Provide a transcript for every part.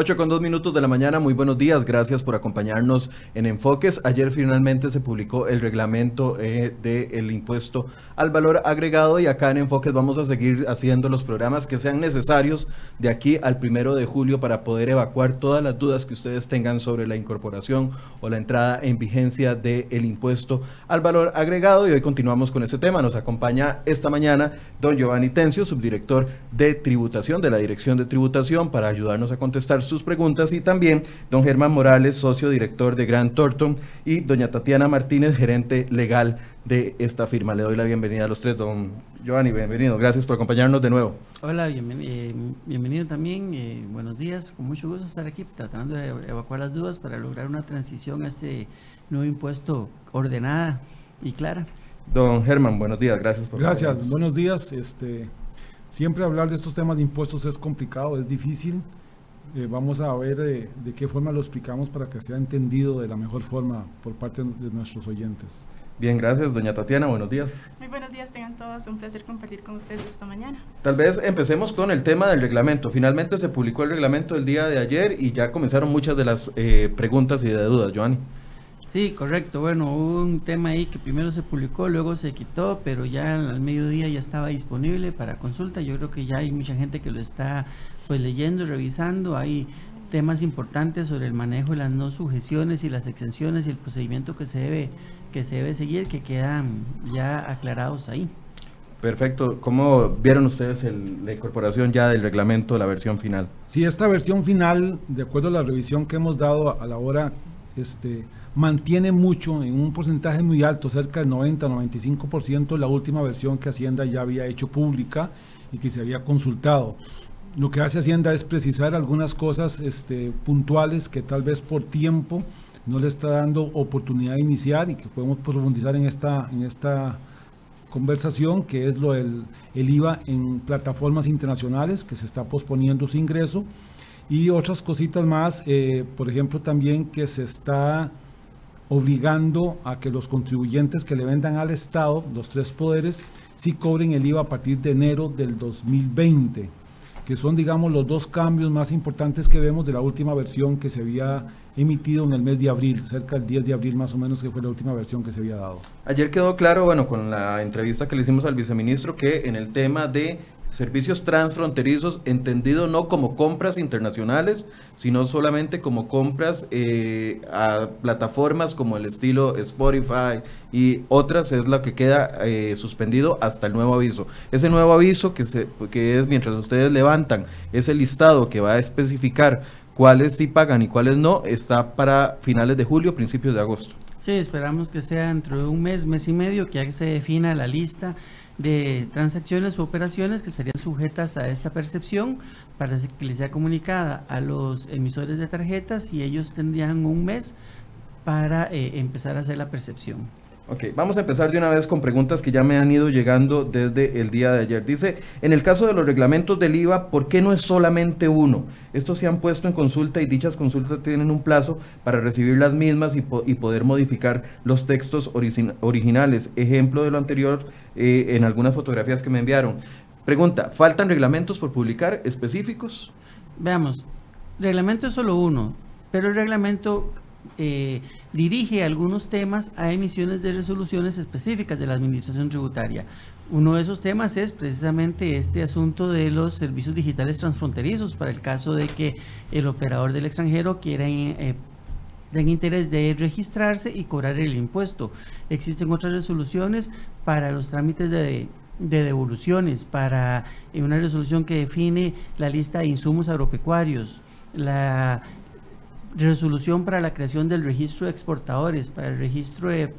8 con 2 minutos de la mañana, muy buenos días, gracias por acompañarnos en Enfoques. Ayer finalmente se publicó el reglamento eh, del impuesto al valor agregado y acá en Enfoques vamos a seguir haciendo los programas que sean necesarios de aquí al primero de julio para poder evacuar todas las dudas que ustedes tengan sobre la incorporación o la entrada en vigencia del impuesto al valor agregado y hoy continuamos con ese tema. Nos acompaña esta mañana don Giovanni Tencio, subdirector de tributación de la Dirección de Tributación, para ayudarnos a contestar sus preguntas y también don Germán Morales, socio director de Grant Thornton y doña Tatiana Martínez, gerente legal de esta firma. Le doy la bienvenida a los tres, don Giovanni, bienvenido. Gracias por acompañarnos de nuevo. Hola, eh, bienvenido también. Eh, buenos días, con mucho gusto estar aquí tratando de evacuar las dudas para lograr una transición a este nuevo impuesto ordenada y clara. Don Germán, buenos días, gracias por Gracias, buenos días. Este, siempre hablar de estos temas de impuestos es complicado, es difícil. Eh, vamos a ver eh, de qué forma lo explicamos para que sea entendido de la mejor forma por parte de nuestros oyentes. Bien, gracias, doña Tatiana, buenos días. Muy buenos días, tengan todos, un placer compartir con ustedes esta mañana. Tal vez empecemos con el tema del reglamento. Finalmente se publicó el reglamento el día de ayer y ya comenzaron muchas de las eh, preguntas y de dudas, Joanny. Sí, correcto. Bueno, hubo un tema ahí que primero se publicó, luego se quitó, pero ya al mediodía ya estaba disponible para consulta. Yo creo que ya hay mucha gente que lo está pues leyendo, revisando. Hay temas importantes sobre el manejo de las no sujeciones y las exenciones y el procedimiento que se debe que se debe seguir que quedan ya aclarados ahí. Perfecto. ¿Cómo vieron ustedes la incorporación ya del reglamento de la versión final? Sí, esta versión final, de acuerdo a la revisión que hemos dado a la hora, este, mantiene mucho, en un porcentaje muy alto, cerca del 90-95%, la última versión que Hacienda ya había hecho pública y que se había consultado. Lo que hace Hacienda es precisar algunas cosas este, puntuales que tal vez por tiempo no le está dando oportunidad de iniciar y que podemos profundizar en esta, en esta conversación, que es lo del el IVA en plataformas internacionales, que se está posponiendo su ingreso, y otras cositas más, eh, por ejemplo, también que se está obligando a que los contribuyentes que le vendan al Estado, los tres poderes, sí cobren el IVA a partir de enero del 2020, que son, digamos, los dos cambios más importantes que vemos de la última versión que se había emitido en el mes de abril, cerca del 10 de abril más o menos, que fue la última versión que se había dado. Ayer quedó claro, bueno, con la entrevista que le hicimos al viceministro, que en el tema de servicios transfronterizos, entendido no como compras internacionales, sino solamente como compras eh, a plataformas como el estilo Spotify y otras, es lo que queda eh, suspendido hasta el nuevo aviso. Ese nuevo aviso que, se, que es mientras ustedes levantan ese listado que va a especificar cuáles sí pagan y cuáles no, está para finales de julio, principios de agosto. Sí, esperamos que sea dentro de un mes, mes y medio, que ya se defina la lista de transacciones u operaciones que serían sujetas a esta percepción para que les sea comunicada a los emisores de tarjetas y ellos tendrían un mes para eh, empezar a hacer la percepción. Ok, vamos a empezar de una vez con preguntas que ya me han ido llegando desde el día de ayer. Dice, en el caso de los reglamentos del IVA, ¿por qué no es solamente uno? Estos se han puesto en consulta y dichas consultas tienen un plazo para recibir las mismas y, poder modificar los textos originales. Ejemplo de lo anterior eh, en algunas fotografías que me enviaron. Pregunta, ¿faltan reglamentos por publicar específicos? Veamos, reglamento es solo uno, pero el reglamento eh, dirige algunos temas a emisiones de resoluciones específicas de la Administración Tributaria. Uno de esos temas es precisamente este asunto de los servicios digitales transfronterizos para el caso de que el operador del extranjero quiera eh, interés de registrarse y cobrar el impuesto. Existen otras resoluciones para los trámites de, de devoluciones, para eh, una resolución que define la lista de insumos agropecuarios, la resolución para la creación del registro de exportadores, para el registro de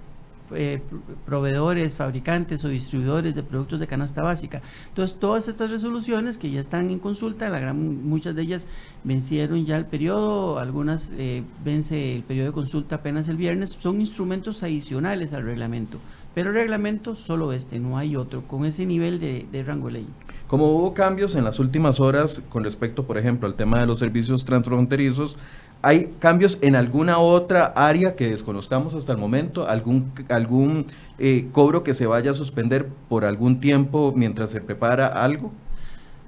eh, proveedores, fabricantes o distribuidores de productos de canasta básica. Entonces, todas estas resoluciones que ya están en consulta, la gran, muchas de ellas vencieron ya el periodo, algunas eh, vence el periodo de consulta apenas el viernes, son instrumentos adicionales al reglamento. Pero el reglamento solo este, no hay otro, con ese nivel de, de rango ley. Como hubo cambios en las últimas horas con respecto, por ejemplo, al tema de los servicios transfronterizos, ¿Hay cambios en alguna otra área que desconozcamos hasta el momento? ¿Algún, algún eh, cobro que se vaya a suspender por algún tiempo mientras se prepara algo?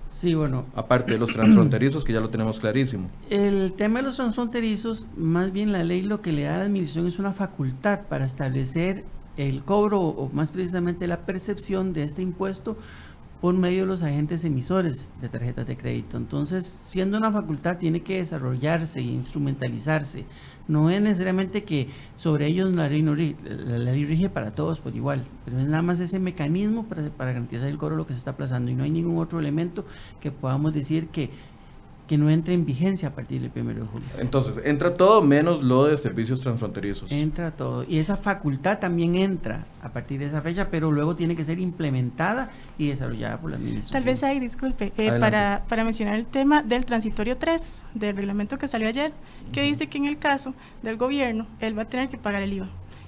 Sí, bueno. Aparte de los transfronterizos, que ya lo tenemos clarísimo. El tema de los transfronterizos, más bien la ley lo que le da a la administración es una facultad para establecer el cobro o más precisamente la percepción de este impuesto por medio de los agentes emisores de tarjetas de crédito. Entonces, siendo una facultad, tiene que desarrollarse e instrumentalizarse. No es necesariamente que sobre ellos la ley, no, la ley rige para todos por igual, pero es nada más ese mecanismo para, para garantizar el cobro lo que se está aplazando y no hay ningún otro elemento que podamos decir que que no entre en vigencia a partir del 1 de julio. Entonces, entra todo menos lo de servicios transfronterizos. Entra todo. Y esa facultad también entra a partir de esa fecha, pero luego tiene que ser implementada y desarrollada por la administración. Tal vez ahí, disculpe, eh, para, para mencionar el tema del transitorio 3 del reglamento que salió ayer, que dice que en el caso del gobierno, él va a tener que pagar el IVA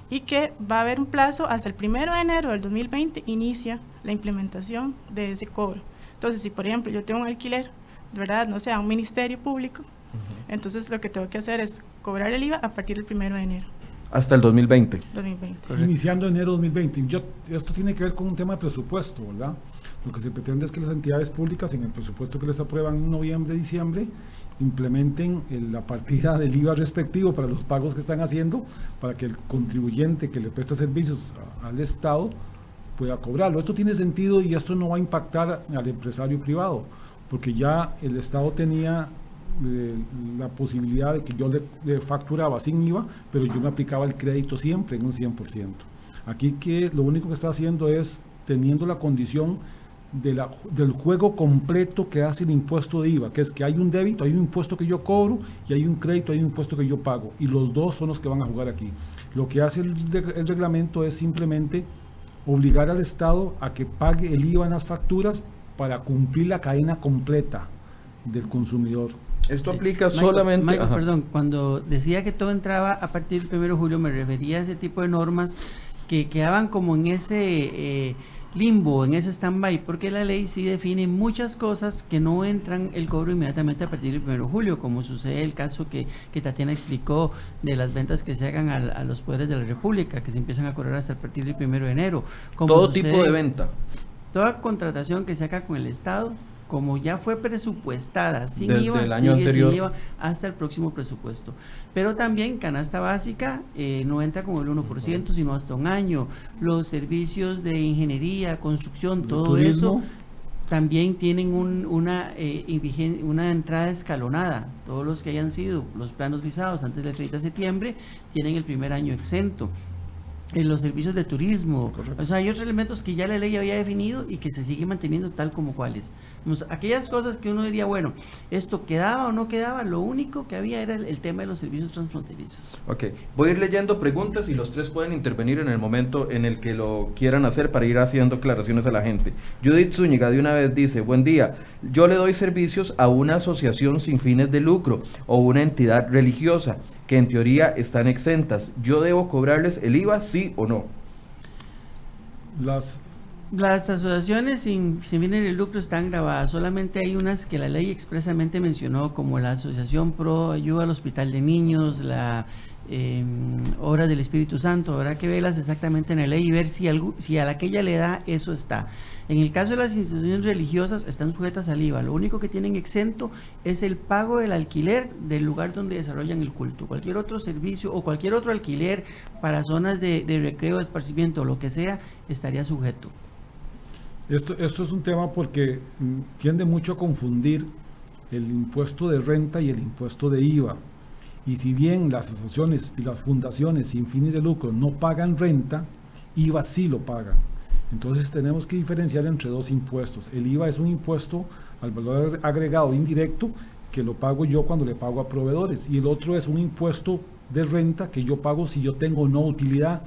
y que va a haber un plazo hasta el 1 de enero del 2020 inicia la implementación de ese cobro. Entonces, si por ejemplo yo tengo un alquiler ¿verdad? No sea un ministerio público. Entonces lo que tengo que hacer es cobrar el IVA a partir del primero de enero. Hasta el 2020. 2020. Iniciando enero 2020. Yo, esto tiene que ver con un tema de presupuesto, ¿verdad? Lo que se pretende es que las entidades públicas, en el presupuesto que les aprueban en noviembre, diciembre, implementen la partida del IVA respectivo para los pagos que están haciendo, para que el contribuyente que le presta servicios al Estado pueda cobrarlo. Esto tiene sentido y esto no va a impactar al empresario privado porque ya el Estado tenía eh, la posibilidad de que yo le, facturaba sin IVA, pero yo me aplicaba el crédito siempre en un 100%. Aquí que lo único que está haciendo es teniendo la condición de la, del juego completo que hace el impuesto de IVA, que es que hay un débito, hay un impuesto que yo cobro y hay un crédito, hay un impuesto que yo pago. Y los dos son los que van a jugar aquí. Lo que hace el reglamento es simplemente obligar al Estado a que pague el IVA en las facturas para cumplir la cadena completa del consumidor. Esto aplica solamente... Michael, perdón, cuando decía que todo entraba a partir del 1 de julio, me refería a ese tipo de normas que quedaban como en ese eh, limbo, en ese stand-by, porque la ley sí define muchas cosas que no entran el cobro inmediatamente a partir del 1 de julio, como sucede el caso que, que Tatiana explicó de las ventas que se hagan a, los poderes de la República, que se empiezan a cobrar hasta a partir del 1 de enero. Todo tipo de venta toda contratación que se haga con el Estado, como ya fue presupuestada sin IVA, el año sigue sin IVA hasta el próximo presupuesto. Pero también canasta básica eh, no entra con el 1%, sino hasta un año. Los servicios de ingeniería, construcción, todo eso también tienen una, eh, una entrada escalonada. Todos los que hayan sido los planos visados antes del 30 de septiembre tienen el primer año exento en los servicios de turismo. O sea, hay otros elementos que ya la ley había definido y que se sigue manteniendo tal como cuales. aquellas cosas que uno diría, bueno, esto quedaba o no quedaba, lo único que había era el, tema de los servicios transfronterizos. Ok, voy a ir leyendo preguntas y los tres pueden intervenir en el momento en el que lo quieran hacer para ir haciendo aclaraciones a la gente. Judith Zúñiga de una vez dice, buen día, yo le doy servicios a una asociación sin fines de lucro o una entidad religiosa que en teoría están exentas. ¿Yo debo cobrarles el IVA, sí o no? Las, las asociaciones sin, sin fines de lucro están grabadas. Solamente hay unas que la ley expresamente mencionó, como la Asociación Pro Ayuda al Hospital de Niños, la eh, Obra del Espíritu Santo. Habrá que verlas exactamente en la ley y ver si, si a la que ella le da eso está. En el caso de las instituciones religiosas están sujetas al IVA. Lo único que tienen exento es el pago del alquiler del lugar donde desarrollan el culto. Cualquier otro servicio o cualquier otro alquiler para zonas de, recreo, de esparcimiento o lo que sea estaría sujeto. Esto, esto es un tema porque mm, tiende mucho a confundir el impuesto de renta y el impuesto de IVA. Y si bien las asociaciones y las fundaciones sin fines de lucro no pagan renta, IVA sí lo pagan. Entonces tenemos que diferenciar entre dos impuestos. El IVA es un impuesto al valor agregado indirecto que lo pago yo cuando le pago a proveedores y el otro es un impuesto de renta que yo pago si yo tengo no utilidad.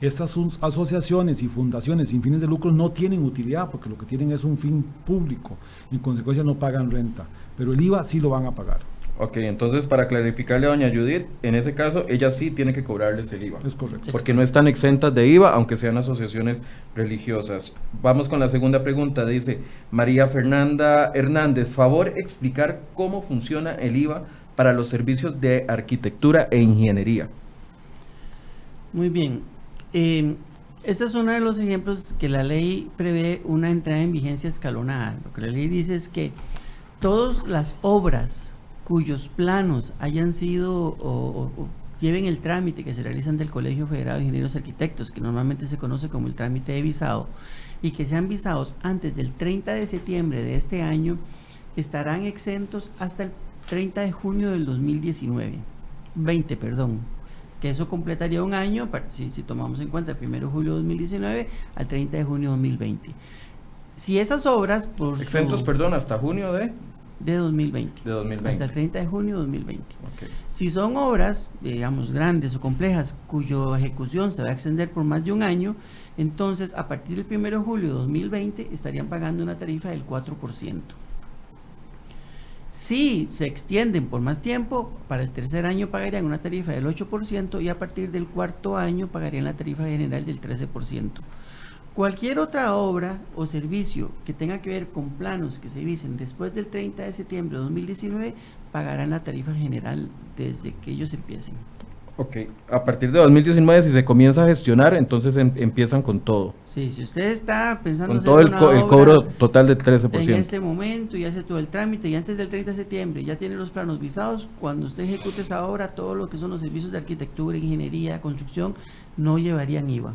Estas asociaciones y fundaciones sin fines de lucro no tienen utilidad porque lo que tienen es un fin público. En consecuencia no pagan renta, pero el IVA sí lo van a pagar. Ok, entonces para clarificarle a doña Judith, en ese caso ella sí tiene que cobrarles el IVA. Es correcto. Porque no están exentas de IVA, aunque sean asociaciones religiosas. Vamos con la segunda pregunta, dice María Fernanda Hernández, favor explicar cómo funciona el IVA para los servicios de arquitectura e ingeniería. Muy bien. Eh, Este es uno de los ejemplos que la ley prevé una entrada en vigencia escalonada. Lo que la ley dice es que todas las obras cuyos planos hayan sido o, lleven el trámite que se realizan del Colegio Federado de Ingenieros Arquitectos, que normalmente se conoce como el trámite de visado, y que sean visados antes del 30 de septiembre de este año, estarán exentos hasta el 30 de junio del 2019. 20, perdón, que eso completaría un año, si, si tomamos en cuenta el 1 de julio de 2019 al 30 de junio de 2020. Si esas obras... Por Exentos, perdón, hasta junio de... De 2020. De 2020. Hasta el 30 de junio de 2020. Si son obras, digamos, grandes o complejas, cuya ejecución se va a extender por más de un año, entonces a partir del 1 de julio de 2020 estarían pagando una tarifa del 4%. Si se extienden por más tiempo, para el tercer año pagarían una tarifa del 8% y a partir del cuarto año pagarían la tarifa general del 13%. Cualquier otra obra o servicio que tenga que ver con planos que se visen después del 30 de septiembre de 2019 pagarán la tarifa general desde que ellos empiecen. Ok, a partir de 2019 si se comienza a gestionar, entonces em, empiezan con todo. Sí, si usted está pensando con todo el, el cobro total del 13%. En este momento y hace todo el trámite y antes del 30 de septiembre ya tiene los planos visados, cuando usted ejecute esa obra, todo lo que son los servicios de arquitectura, ingeniería, construcción, no llevarían IVA.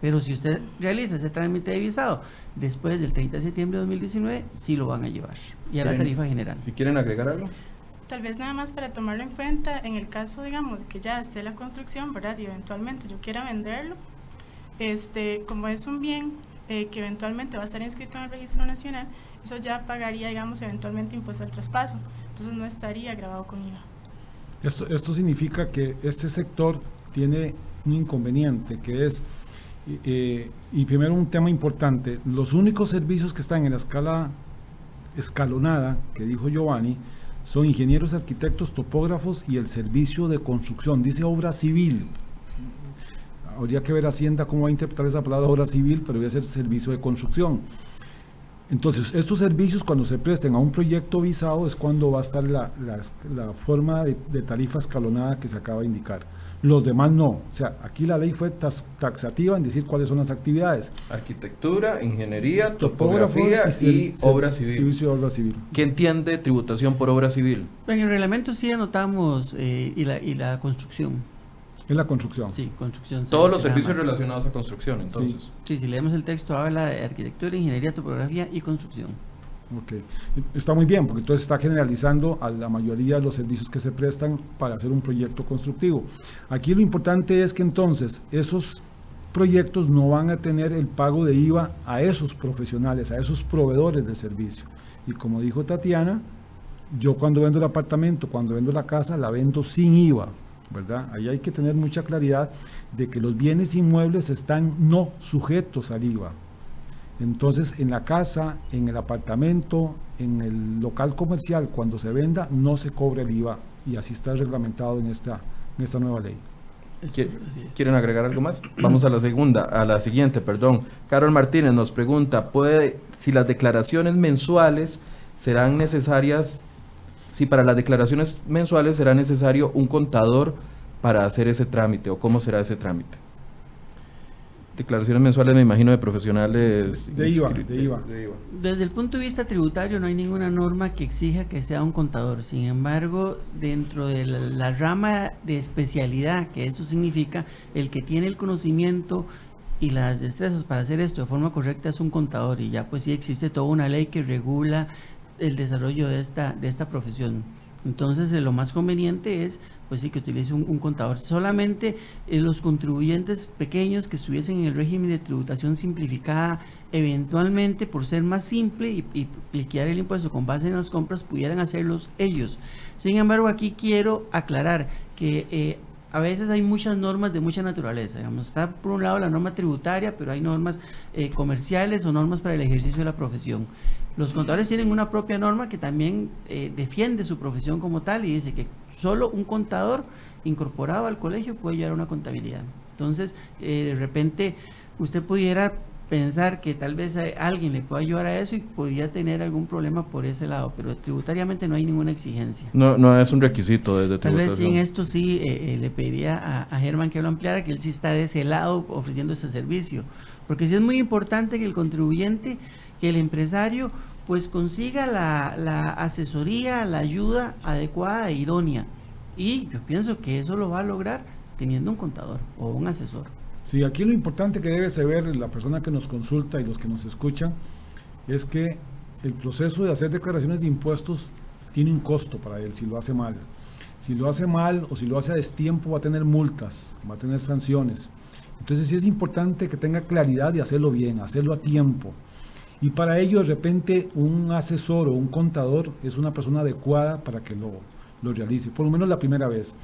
Pero si usted realiza ese trámite de visado después del 30 de septiembre de 2019, sí lo van a llevar. Y a la tarifa general. Si quieren agregar algo. Tal vez nada más para tomarlo en cuenta, en el caso, digamos, que ya esté la construcción, ¿verdad? Y eventualmente yo quiera venderlo, este, como es un bien eh, que eventualmente va a estar inscrito en el registro nacional, eso ya pagaría, digamos, eventualmente impuesto al traspaso. Entonces no estaría grabado con IVA. Esto, esto significa que este sector tiene un inconveniente, que es, eh, y primero un tema importante, los únicos servicios que están en la escala escalonada, que dijo Giovanni, son ingenieros, arquitectos, topógrafos y el servicio de construcción. Dice obra civil. Habría que ver Hacienda cómo va a interpretar esa palabra obra civil, pero voy a ser servicio de construcción. Entonces, estos servicios cuando se presten a un proyecto visado es cuando va a estar la, forma de, de tarifa escalonada que se acaba de indicar los demás no. O sea, aquí la ley fue taxativa en decir cuáles son las actividades. Arquitectura, ingeniería, topografía y, obra civil. Servicio de obra civil. ¿Qué entiende tributación por obra civil? En el reglamento sí anotamos eh, y, la, y la construcción. Es la construcción. Sí, construcción. Todos los servicios relacionados a construcción, entonces. Sí. si leemos el texto, habla de arquitectura, ingeniería, topografía y construcción. Ok, está muy bien, porque entonces está generalizando a la mayoría de los servicios que se prestan para hacer un proyecto constructivo. Aquí lo importante es que entonces esos proyectos no van a tener el pago de IVA a esos profesionales, a esos proveedores del servicio. Y como dijo Tatiana, yo cuando vendo el apartamento, cuando vendo la casa, la vendo sin IVA, ¿verdad? Ahí hay que tener mucha claridad de que los bienes inmuebles están no sujetos al IVA. Entonces, en la casa, en el apartamento, en el local comercial, cuando se venda, no se cobra el IVA y así está reglamentado en esta, en esta nueva ley. ¿Quieren agregar algo más? Vamos a la segunda, a la siguiente, perdón. Carol Martínez nos pregunta, ¿puede, si las declaraciones mensuales serán necesarias, si para las declaraciones mensuales será necesario un contador para hacer ese trámite o cómo será ese trámite? Declaraciones mensuales, me imagino, de profesionales. De, IVA, de, IVA, Desde el punto de vista tributario no hay ninguna norma que exija que sea un contador. Sin embargo, dentro de la, rama de especialidad, que eso significa, el que tiene el conocimiento y las destrezas para hacer esto de forma correcta es un contador y ya pues sí existe toda una ley que regula el desarrollo de esta, de esta profesión. Entonces, eh, lo más conveniente es pues sí, que utilice un, contador. Solamente eh, los contribuyentes pequeños que estuviesen en el régimen de tributación simplificada, eventualmente por ser más simple y, y liquidar el impuesto con base en las compras, pudieran hacerlos ellos. Sin embargo, aquí quiero aclarar que eh, a veces hay muchas normas de mucha naturaleza. Digamos, está por un lado la norma tributaria, pero hay normas eh, comerciales o normas para el ejercicio de la profesión. Los contadores tienen una propia norma que también defiende su profesión como tal y dice que solo un contador incorporado al colegio puede llevar una contabilidad. Entonces, eh, de repente, usted pudiera pensar que tal vez alguien le pueda ayudar a eso y podría tener algún problema por ese lado, pero tributariamente no hay ninguna exigencia. No, no es un requisito desde Tal vez sí en esto sí eh, eh, le pediría a, Germán que lo ampliara, que él sí está de ese lado ofreciendo ese servicio, porque sí es muy importante que el contribuyente, que el empresario, pues consiga la, la asesoría, la ayuda adecuada e idónea. Y yo pienso que eso lo va a lograr teniendo un contador o un asesor. Sí, aquí lo importante que debe saber la persona que nos consulta y los que nos escuchan es que el proceso de hacer declaraciones de impuestos tiene un costo para él si lo hace mal. Si lo hace mal o si lo hace a destiempo va a tener multas, va a tener sanciones. Entonces sí es importante que tenga claridad de hacerlo bien, hacerlo a tiempo. Y para ello de repente un asesor o un contador es una persona adecuada para que lo, lo realice, por lo menos la primera vez.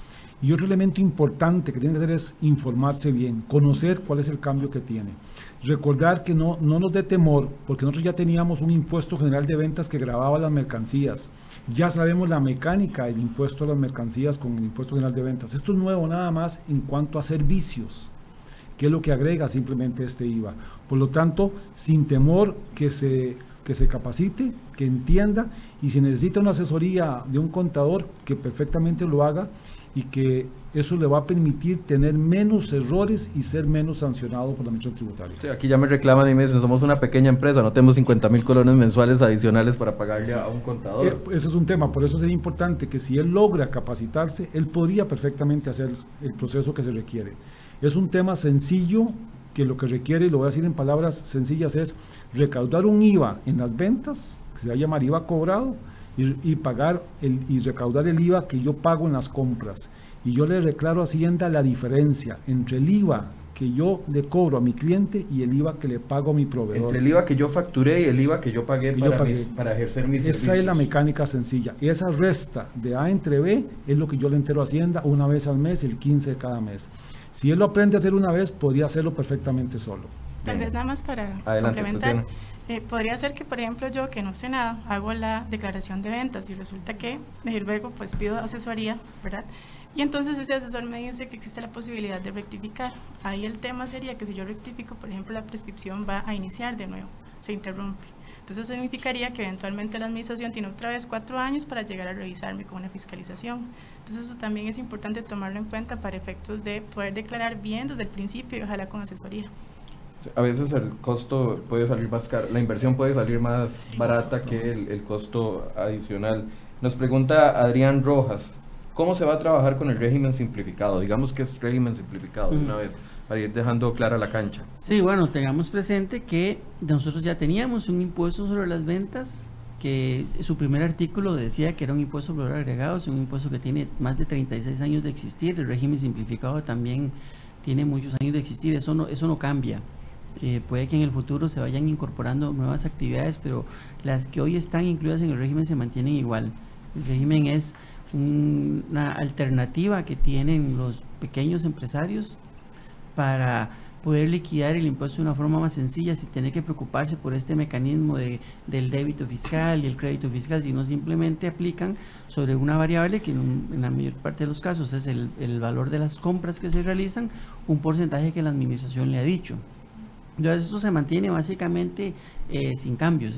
Y otro elemento importante que tiene que hacer es informarse bien, conocer cuál es el cambio que tiene. Recordar que no, no nos dé temor, porque nosotros ya teníamos un impuesto general de ventas que grababa las mercancías. Ya sabemos la mecánica del impuesto a las mercancías con el impuesto general de ventas. Esto es nuevo nada más en cuanto a servicios, que es lo que agrega simplemente este IVA. Por lo tanto, sin temor que se, que se capacite, que entienda y si necesita una asesoría de un contador, que perfectamente lo haga y que eso le va a permitir tener menos errores y ser menos sancionado por la administración tributaria. aquí ya me reclaman y me dicen, somos una pequeña empresa, no tenemos 50 mil colones mensuales adicionales para pagarle a un contador. Eh, ese es un tema, por eso sería importante que si él logra capacitarse, él podría perfectamente hacer el proceso que se requiere. Es un tema sencillo que lo que requiere, y lo voy a decir en palabras sencillas, es recaudar un IVA en las ventas, que se va a llamar IVA cobrado, y, pagar el, y recaudar el IVA que yo pago en las compras. Y yo le declaro a Hacienda la diferencia entre el IVA que yo le cobro a mi cliente y el IVA que le pago a mi proveedor. Entre el IVA que yo facturé y el IVA que yo pagué, para, para, ejercer mis Esa es la mecánica sencilla. Y esa resta de A entre B es lo que yo le entero a Hacienda una vez al mes, el 15 de cada mes. Si él lo aprende a hacer una vez, podría hacerlo perfectamente solo. Tal vez nada más para complementar. Eh, podría ser que, por ejemplo, yo que no sé nada, hago la declaración de ventas y resulta que luego pues pido asesoría, ¿verdad? Y entonces ese asesor me dice que existe la posibilidad de rectificar. Ahí el tema sería que si yo rectifico, por ejemplo, la prescripción va a iniciar de nuevo, se interrumpe. Entonces eso significaría que eventualmente la administración tiene otra vez cuatro años para llegar a revisarme con una fiscalización. Entonces eso también es importante tomarlo en cuenta para efectos de poder declarar bien desde el principio y ojalá con asesoría a veces el costo puede salir más caro, la inversión puede salir más barata que el, costo adicional. Nos pregunta Adrián Rojas, ¿cómo se va a trabajar con el régimen simplificado? Digamos que es régimen simplificado una vez, para ir dejando clara la cancha. Sí, bueno, tengamos presente que nosotros ya teníamos un impuesto sobre las ventas que su primer artículo decía que era un impuesto sobre valor agregado, es un impuesto que tiene más de 36 años de existir, el régimen simplificado también tiene muchos años de existir, eso no, eso no cambia. Eh, puede que en el futuro se vayan incorporando nuevas actividades, pero las que hoy están incluidas en el régimen se mantienen igual. El régimen es una alternativa que tienen los pequeños empresarios para poder liquidar el impuesto de una forma más sencilla sin tener que preocuparse por este mecanismo de, del débito fiscal y el crédito fiscal, sino simplemente aplican sobre una variable que en, la mayor parte de los casos es el, el valor de las compras que se realizan, un porcentaje que la administración le ha dicho. Entonces esto se mantiene básicamente eh, sin cambios.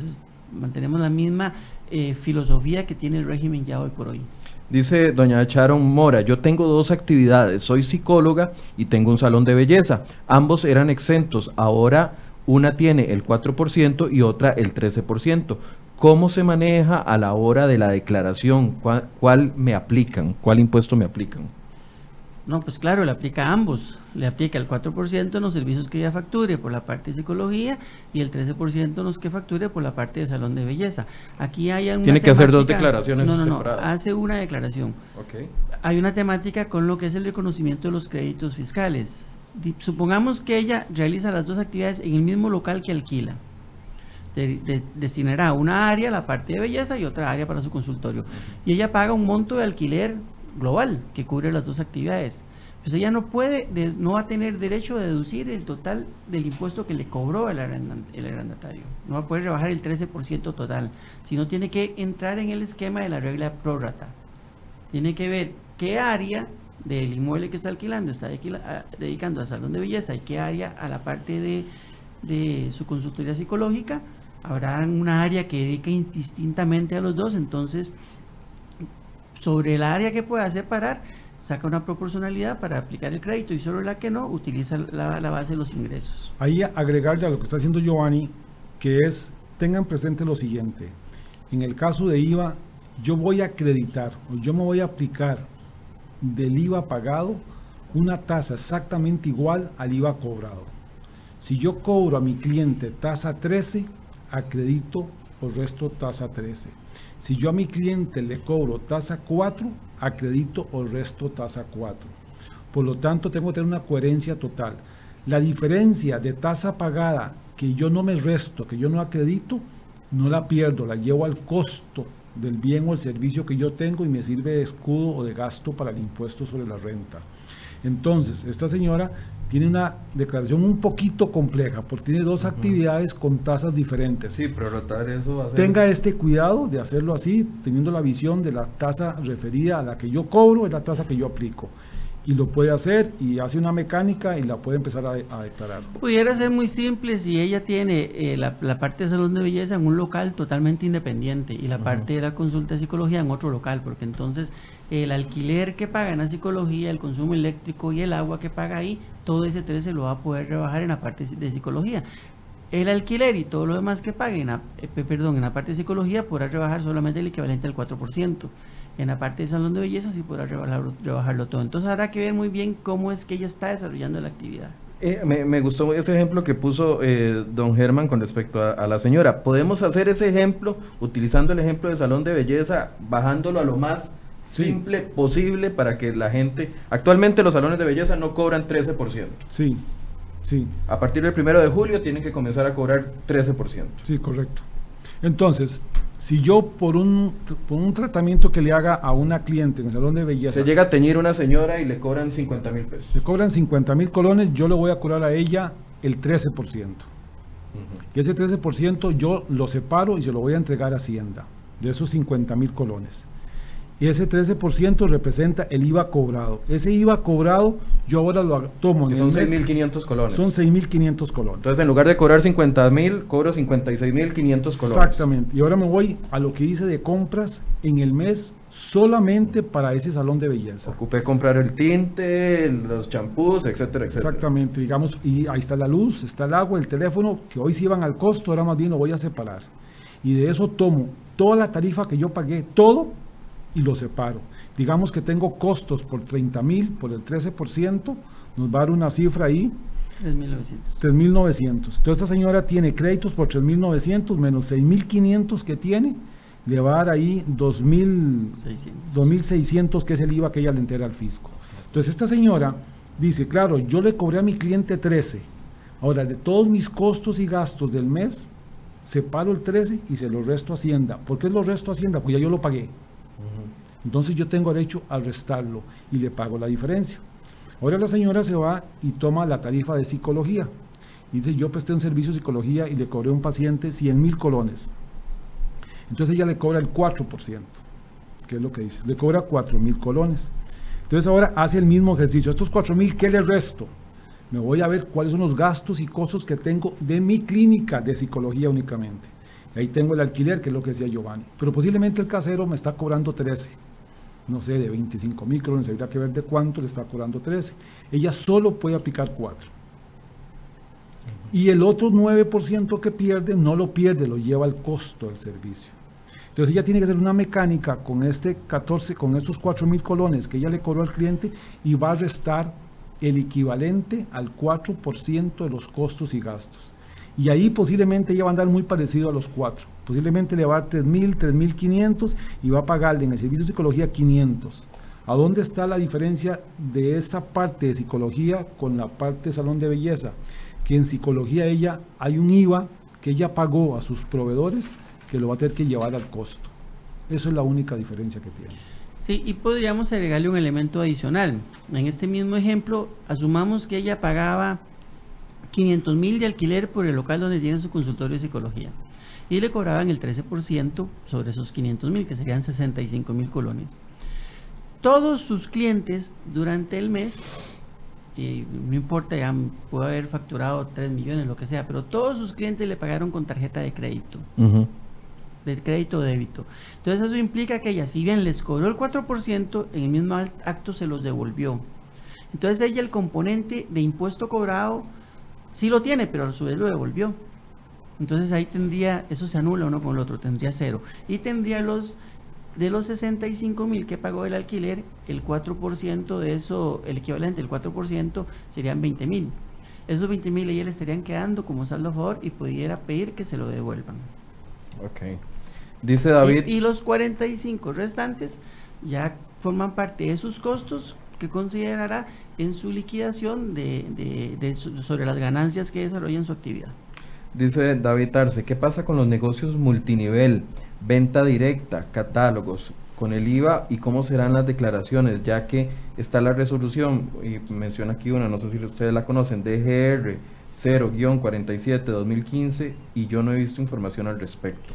mantenemos la misma eh, filosofía que tiene el régimen ya hoy por hoy. Dice doña Sharon Mora, yo tengo dos actividades, soy psicóloga y tengo un salón de belleza. Ambos eran exentos, ahora una tiene el 4% y otra el 13%. ¿Cómo se maneja a la hora de la declaración? ¿Cuál me aplican? ¿Cuál impuesto me aplican? No, pues claro, le aplica a ambos. Le aplica el 4% en los servicios que ella facture por la parte de psicología y el 13% en los que facture por la parte de salón de belleza. Aquí hay una Tiene que hacer dos declaraciones No, no, no, hace una declaración. Okay. Hay una temática con lo que es el reconocimiento de los créditos fiscales. Supongamos que ella realiza las dos actividades en el mismo local que alquila. destinará una área, la parte de belleza, y otra área para su consultorio. Y ella paga un monto de alquiler global que cubre las dos actividades. Pues ella no puede, no va a tener derecho a deducir el total del impuesto que le cobró el, arrendatario. No va a poder rebajar el 13% total, sino tiene que entrar en el esquema de la regla prórata. Tiene que ver qué área del inmueble que está alquilando está dedicando a salón de belleza y qué área a la parte de de su consultoría psicológica. Habrá una área que dedica indistintamente a los dos, entonces sobre el área que pueda separar, saca una proporcionalidad para aplicar el crédito y sobre la que no, utiliza la, base de los ingresos. Ahí agregarle a lo que está haciendo Giovanni, que es, tengan presente lo siguiente, en el caso de IVA, yo voy a acreditar o yo me voy a aplicar del IVA pagado una tasa exactamente igual al IVA cobrado. Si yo cobro a mi cliente tasa 13, acredito el resto tasa 13. Si yo a mi cliente le cobro tasa 4, acredito el resto tasa 4. Por lo tanto, tengo que tener una coherencia total. La diferencia de tasa pagada que yo no me resto, que yo no acredito, no la pierdo, la llevo al costo del bien o el servicio que yo tengo y me sirve de escudo o de gasto para el impuesto sobre la renta. Entonces, esta señora tiene una declaración un poquito compleja porque tiene dos actividades con tasas diferentes. Sí, pero eso va a Tenga este cuidado de hacerlo así, teniendo la visión de la tasa referida a la que yo cobro, es la tasa que yo aplico y lo puede hacer y hace una mecánica y la puede empezar a, declarar. Pudiera ser muy simple si ella tiene eh, la, parte de salón de belleza en un local totalmente independiente y la parte de la consulta de psicología en otro local, porque entonces el alquiler que paga en la psicología, el consumo eléctrico y el agua que paga ahí, todo ese 13 lo va a poder rebajar en la parte de psicología. El alquiler y todo lo demás que pague en la, eh, perdón, en la parte de psicología podrá rebajar solamente el equivalente al 4% en la parte de salón de belleza sí podrá rebajarlo, todo. Entonces habrá que ver muy bien cómo es que ella está desarrollando la actividad. Eh, me, gustó ese ejemplo que puso eh, don Germán con respecto a, la señora. Podemos hacer ese ejemplo utilizando el ejemplo de salón de belleza, bajándolo a lo más simple posible para que la gente... Actualmente los salones de belleza no cobran 13%. Sí, sí. A partir del primero de julio tienen que comenzar a cobrar 13%. Sí, correcto. Entonces, si yo por un, por un tratamiento que le haga a una cliente en el salón de belleza... Se llega a teñir una señora y le cobran 50 mil pesos. Le cobran 50 mil colones, yo le voy a cobrar a ella el 13%. Y ese 13% yo lo separo y se lo voy a entregar a Hacienda, de esos 50 mil colones y ese 13% representa el IVA cobrado. Ese IVA cobrado yo ahora lo tomo. son 6.500 colones. Son 6.500 colones. Entonces en lugar de cobrar 50.000, cobro 56.500 colones. Exactamente. Y ahora me voy a lo que hice de compras en el mes solamente para ese salón de belleza. Ocupé comprar el tinte, los champús, etcétera, etcétera. Exactamente, digamos, y ahí está la luz, está el agua, el teléfono, que hoy sí iban al costo, ahora más bien lo voy a separar. Y de eso tomo toda la tarifa que yo pagué, todo y lo separo. Digamos que tengo costos por 30 mil, por el 13%, nos va a dar una cifra ahí. 3.900. 3.900. Entonces esta señora tiene créditos por 3.900 menos 6.500 que tiene, le va a dar ahí 2.600 que es el IVA que ella le entera al fisco. Entonces esta señora dice, claro, yo le cobré a mi cliente 13. Ahora, de todos mis costos y gastos del mes, separo el 13 y se lo resto a Hacienda. ¿Por qué lo resto a Hacienda? Pues ya yo lo pagué. Entonces yo tengo derecho a restarlo y le pago la diferencia. Ahora la señora se va y toma la tarifa de psicología. dice, yo presté un servicio de psicología y le cobré a un paciente 100 mil colones. Entonces ella le cobra el 4%, que es lo que dice. Le cobra 4 mil colones. Entonces ahora hace el mismo ejercicio. Estos 4 mil, ¿qué le resto? Me voy a ver cuáles son los gastos y costos que tengo de mi clínica de psicología únicamente. Ahí tengo el alquiler, que es lo que decía Giovanni. Pero posiblemente el casero me está cobrando 13 no sé, de 25 mil colones, habría que ver de cuánto le está cobrando 13. Ella solo puede aplicar 4. Y el otro 9% que pierde no lo pierde, lo lleva al costo del servicio. Entonces ella tiene que hacer una mecánica con este 14, con estos 4 mil colones que ella le cobró al cliente y va a restar el equivalente al 4% de los costos y gastos. Y ahí posiblemente ella va a andar muy parecido a los 4 posiblemente le va a dar 3.000, 3.500 y va a pagarle en el servicio de psicología 500. ¿A dónde está la diferencia de esa parte de psicología con la parte de salón de belleza? Que en psicología ella hay un IVA que ella pagó a sus proveedores que lo va a tener que llevar al costo. Eso es la única diferencia que tiene. Sí, y podríamos agregarle un elemento adicional. En este mismo ejemplo, asumamos que ella pagaba 500 mil de alquiler por el local donde tiene su consultorio de psicología y le cobraban el 13% sobre esos 500 mil, que serían 65 mil colones. Todos sus clientes durante el mes y no importa, ya puede haber facturado 3 millones, lo que sea, pero todos sus clientes le pagaron con tarjeta de crédito. De crédito o débito. Entonces eso implica que ella, si bien les cobró el 4%, en el mismo acto se los devolvió. Entonces ella el componente de impuesto cobrado sí lo tiene, pero a su vez lo devolvió. Entonces ahí tendría, eso se anula uno con el otro, tendría cero. Y tendría los de los 65 mil que pagó el alquiler, el 4% de eso, el equivalente del 4% serían 20 mil. Esos 20 mil ella le estarían quedando como saldo a favor y pudiera pedir que se lo devuelvan. Ok. Dice David. Y, los 45 restantes ya forman parte de sus costos que considerará en su liquidación de, sobre las ganancias que desarrolla en su actividad. Dice David Arce, ¿qué pasa con los negocios multinivel? venta directa, catálogos, con el IVA y cómo serán las declaraciones, ya que está la resolución, y menciona aquí una, no sé si ustedes la conocen, DGR 0-47-2015, y yo no he visto información al respecto.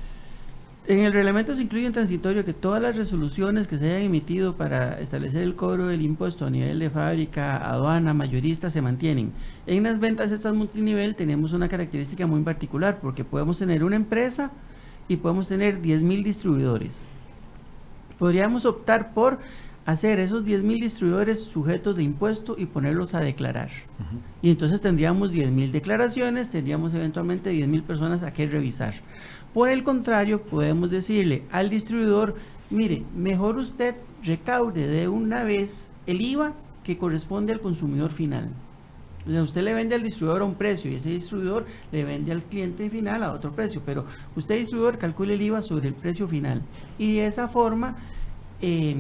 En el reglamento se incluye en transitorio que todas las resoluciones que se hayan emitido para establecer el cobro del impuesto a nivel de fábrica, aduana, mayorista se mantienen. En las ventas estas multinivel tenemos una característica muy particular porque podemos tener una empresa y podemos tener 10.000 distribuidores. Podríamos optar por hacer esos 10.000 distribuidores sujetos de impuesto y ponerlos a declarar. Y entonces tendríamos 10.000 declaraciones, tendríamos eventualmente 10.000 personas a que revisar. Por el contrario, podemos decirle al distribuidor, mire, mejor usted recaude de una vez el IVA que corresponde al consumidor final usted le vende al distribuidor a un precio y ese distribuidor le vende al cliente final a otro precio, pero usted distribuidor calcule el IVA sobre el precio final. Y de esa forma eh,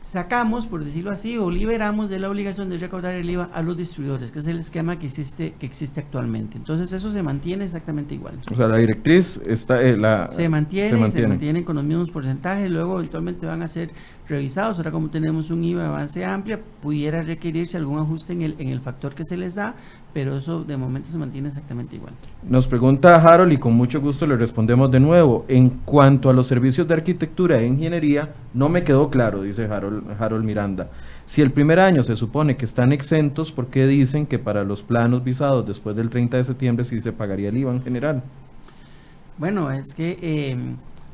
sacamos, por decirlo así, o liberamos de la obligación de recaudar el IVA a los distribuidores, que es el esquema que existe, que existe actualmente. Entonces eso se mantiene exactamente igual. O sea, la directriz está, eh, la, se, mantiene, se mantiene, se mantiene con los mismos porcentajes, luego eventualmente van a ser revisados. Ahora como tenemos un IVA de avance amplia, pudiera requerirse algún ajuste en el, en el factor que se les da, pero eso de momento se mantiene exactamente igual. Nos pregunta Harold y con mucho gusto le respondemos de nuevo. En cuanto a los servicios de arquitectura e ingeniería, no me quedó claro, dice Harold, Harold Miranda. Si el primer año se supone que están exentos, ¿por qué dicen que para los planos visados después del 30 de septiembre sí se pagaría el IVA en general? Bueno, es que eh,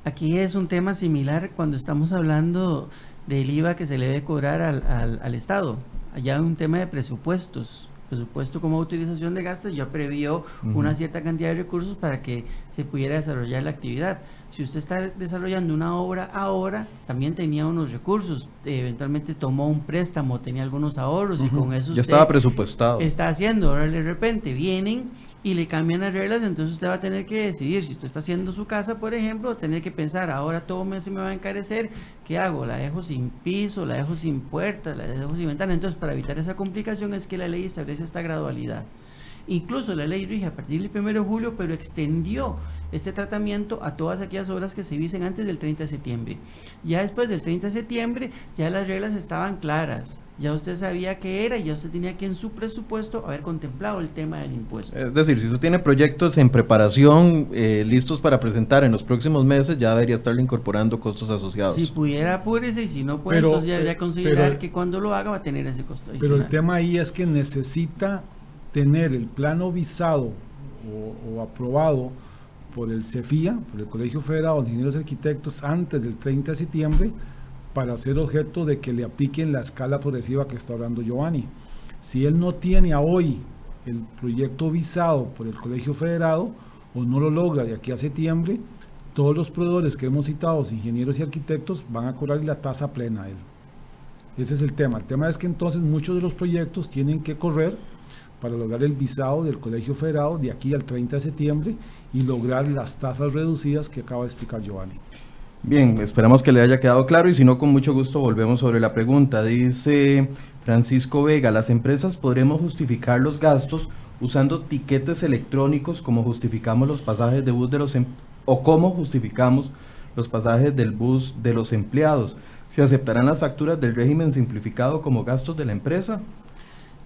aquí es un tema similar cuando estamos hablando del IVA que se le debe cobrar al, al, al Estado. Allá hay un tema de presupuestos presupuesto como utilización de gastos ya previó una cierta cantidad de recursos para que se pudiera desarrollar la actividad. Si usted está desarrollando una obra ahora, también tenía unos recursos, eventualmente tomó un préstamo, tenía algunos ahorros y con eso ya estaba presupuestado. Está haciendo, ahora de repente vienen y le cambian las reglas, entonces usted va a tener que decidir, si usted está haciendo su casa, por ejemplo, tener que pensar, ahora todo me, se me va a encarecer, ¿qué hago? ¿La dejo sin piso? ¿La dejo sin puerta? ¿La dejo sin ventana? Entonces, para evitar esa complicación es que la ley establece esta gradualidad. Incluso la ley rige a partir del 1 de julio, pero extendió este tratamiento a todas aquellas obras que se visen antes del 30 de septiembre. Ya después del 30 de septiembre, ya las reglas estaban claras ya usted sabía qué era y ya usted tenía que en su presupuesto haber contemplado el tema del impuesto. Es decir, si usted tiene proyectos en preparación eh, listos para presentar en los próximos meses, ya debería estarle incorporando costos asociados. Si pudiera, apúrese y si no puede, entonces ya debería considerar que cuando lo haga va a tener ese costo Pero el tema ahí es que necesita tener el plano visado o, o aprobado por el CEFIA, por el Colegio Federal de Ingenieros y Arquitectos, antes del 30 de septiembre para ser objeto de que le apliquen la escala progresiva que está hablando Giovanni. Si él no tiene a hoy el proyecto visado por el Colegio Federado o no lo logra de aquí a septiembre, todos los proveedores que hemos citado, ingenieros y arquitectos, van a cobrar la tasa plena a él. Ese es el tema. El tema es que entonces muchos de los proyectos tienen que correr para lograr el visado del Colegio Federado de aquí al 30 de septiembre y lograr las tasas reducidas que acaba de explicar Giovanni. Bien, esperamos que le haya quedado claro y si no, con mucho gusto volvemos sobre la pregunta. Dice Francisco Vega, las empresas podremos justificar los gastos usando tiquetes electrónicos como justificamos los pasajes de bus de los em-, o cómo justificamos los pasajes del bus de los empleados. ¿Se aceptarán las facturas del régimen simplificado como gastos de la empresa?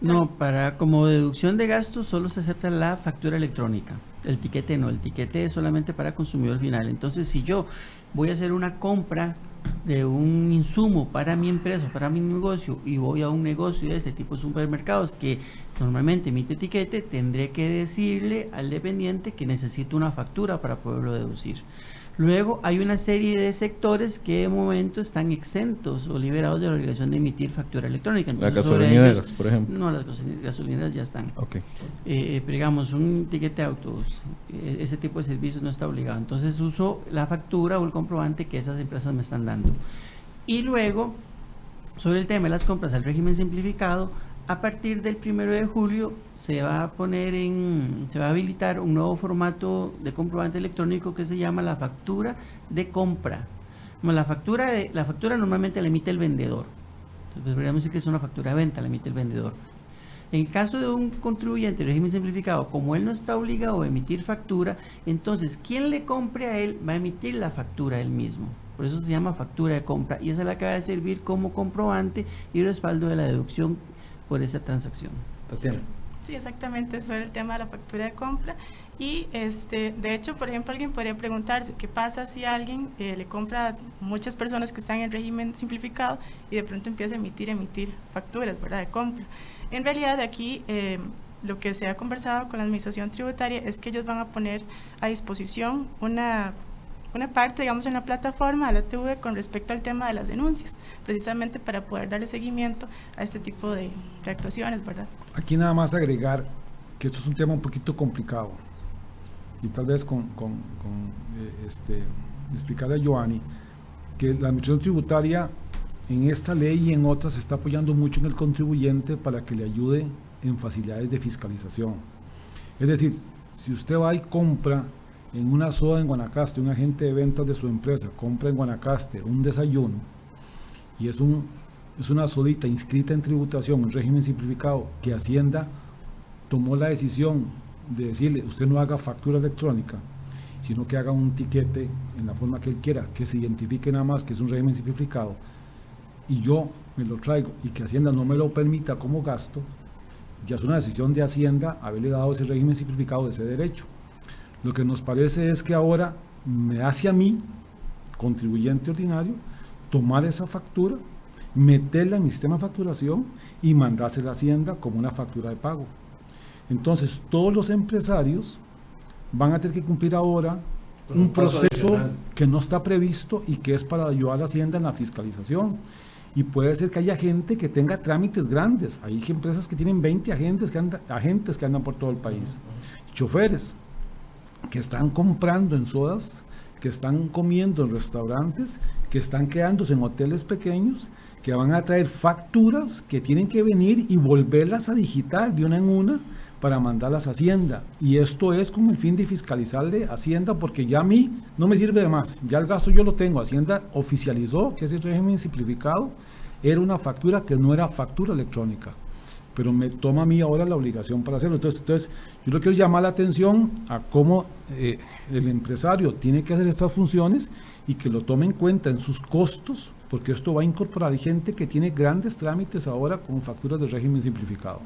No, para como deducción de gastos solo se acepta la factura electrónica. El tiquete no, el tiquete es solamente para consumidor final. Entonces, si yo voy a hacer una compra de un insumo para mi empresa, para mi negocio, y voy a un negocio de este tipo de supermercados que normalmente emite etiquete, tendré que decirle al dependiente que necesito una factura para poderlo deducir. Luego hay una serie de sectores que de momento están exentos o liberados de la obligación de emitir factura electrónica. las gasolineras, por ejemplo. No, las gasolineras ya están. Okay. Eh, pero digamos, un tiquete de autos, eh, ese tipo de servicios no está obligado. Entonces uso la factura o el comprobante que esas empresas me están dando. Y luego, sobre el tema de las compras al régimen simplificado, a partir del primero de julio se va a poner en, se va a habilitar un nuevo formato de comprobante electrónico que se llama la factura de compra. la factura, la factura normalmente la emite el vendedor. Entonces podríamos decir que es una factura de venta, la emite el vendedor. En el caso de un contribuyente de régimen simplificado, como él no está obligado a emitir factura, entonces quien le compre a él va a emitir la factura él mismo. Por eso se llama factura de compra y esa es la que va a servir como comprobante y respaldo de la deducción por esa transacción. Tatiana. Sí, exactamente, eso era el tema de la factura de compra. Y este, de hecho, por ejemplo, alguien podría preguntarse qué pasa si alguien eh, le compra a muchas personas que están en régimen simplificado y de pronto empieza a emitir, emitir facturas, ¿verdad?, de compra. En realidad, aquí eh, lo que se ha conversado con la Administración Tributaria es que ellos van a poner a disposición una una parte, digamos, en la plataforma de la TV con respecto al tema de las denuncias, precisamente para poder darle seguimiento a este tipo de, actuaciones, ¿verdad? Aquí nada más agregar que esto es un tema un poquito complicado y tal vez con, con, eh, este, explicarle a Giovanni que la administración tributaria en esta ley y en otras se está apoyando mucho en el contribuyente para que le ayude en facilidades de fiscalización. Es decir, si usted va y compra en una soda en Guanacaste, un agente de ventas de su empresa compra en Guanacaste un desayuno y es, un, es una sodita inscrita en tributación, un régimen simplificado, que Hacienda tomó la decisión de decirle, usted no haga factura electrónica, sino que haga un tiquete en la forma que él quiera, que se identifique nada más que es un régimen simplificado, y yo me lo traigo y que Hacienda no me lo permita como gasto, ya es una decisión de Hacienda haberle dado ese régimen simplificado de ese derecho. Lo que nos parece es que ahora me hace a mí, contribuyente ordinario, tomar esa factura, meterla en mi sistema de facturación y mandársela a Hacienda como una factura de pago. Entonces, todos los empresarios van a tener que cumplir ahora un, proceso que no está previsto y que es para ayudar a la Hacienda en la fiscalización. Y puede ser que haya gente que tenga trámites grandes. Hay empresas que tienen 20 agentes que, andan, agentes que andan por todo el país. Choferes que están comprando en sodas, que están comiendo en restaurantes, que están quedándose en hoteles pequeños, que van a traer facturas que tienen que venir y volverlas a digitar de una en una para mandarlas a Hacienda. Y esto es con el fin de fiscalizarle a Hacienda porque ya a mí no me sirve de más. Ya el gasto yo lo tengo. Hacienda oficializó que ese régimen simplificado era una factura que no era factura electrónica pero me toma a mí ahora la obligación para hacerlo. Entonces, entonces yo lo quiero llamar la atención a cómo eh, el empresario tiene que hacer estas funciones y que lo tome en cuenta en sus costos, porque esto va a incorporar gente que tiene grandes trámites ahora con facturas de régimen simplificado.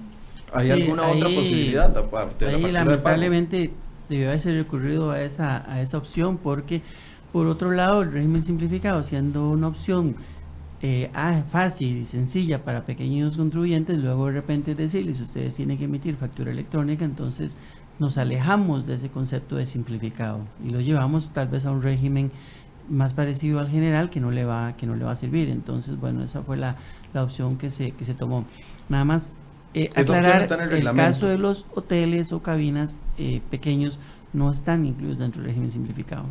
¿Hay alguna otra posibilidad aparte de la lamentablemente debió haberse recurrido a esa, a esa opción porque por otro lado el régimen simplificado siendo una opción eh, ah, fácil y sencilla para pequeños contribuyentes, luego de repente decirles, ustedes tienen que emitir factura electrónica, entonces nos alejamos de ese concepto de simplificado y lo llevamos tal vez a un régimen más parecido al general que no le va, que no le va a servir. Entonces, bueno, esa fue la, la opción que se, que se tomó. Nada más eh, aclarar, el, el caso de los hoteles o cabinas eh, pequeños no están incluidos dentro del régimen simplificado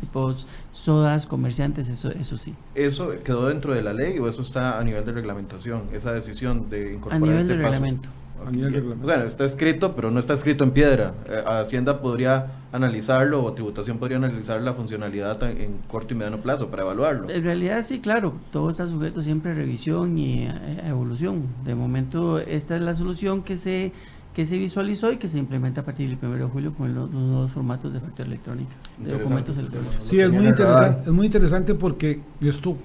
tipo sodas, comerciantes, eso, eso sí. ¿Eso quedó dentro de la ley o eso está a nivel de reglamentación, esa decisión de incorporar a nivel este de reglamento. A nivel de reglamento. Bueno, está escrito, pero no está escrito en piedra. Eh, Hacienda podría analizarlo o Tributación podría analizar la funcionalidad en corto y mediano plazo para evaluarlo. En realidad sí, claro, todo está sujeto siempre a revisión y a evolución. De momento esta es la solución que se que se visualizó y que se implementa a partir del 1 de julio con los, nuevos formatos de factura electrónica, de documentos electrónicos. Sí, es muy, interesante, es muy interesante porque esto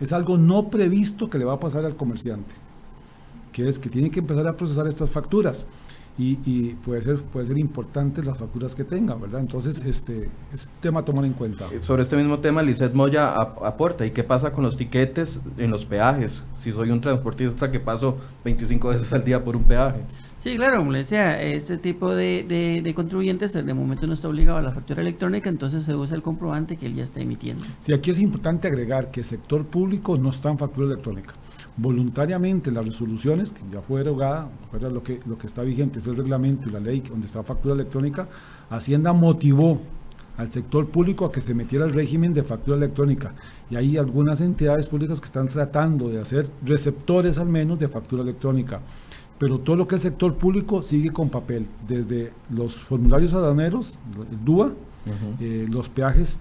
es algo no previsto que le va a pasar al comerciante. que es que tiene que empezar a procesar estas facturas. Y, puede ser puede ser importante las facturas que tenga, ¿verdad? Entonces, este es tema a tomar en cuenta. Eh, sobre este mismo tema, Lizeth Moya aporta, ¿y qué pasa con los tiquetes en los peajes? Si soy un transportista que paso 25 veces al día por un peaje. Sí, claro, como le decía, este tipo de, de, contribuyentes de momento no está obligado a la factura electrónica, entonces se usa el comprobante que él ya está emitiendo. Sí, aquí es importante agregar que el sector público no está en factura electrónica. Voluntariamente las resoluciones, que ya fue derogada, lo que, lo que está vigente es el reglamento y la ley donde está factura electrónica, Hacienda motivó al sector público a que se metiera el régimen de factura electrónica. Y hay algunas entidades públicas que están tratando de hacer receptores al menos de factura electrónica pero todo lo que es sector público sigue con papel, desde los formularios aduaneros, el DUA, eh, los peajes,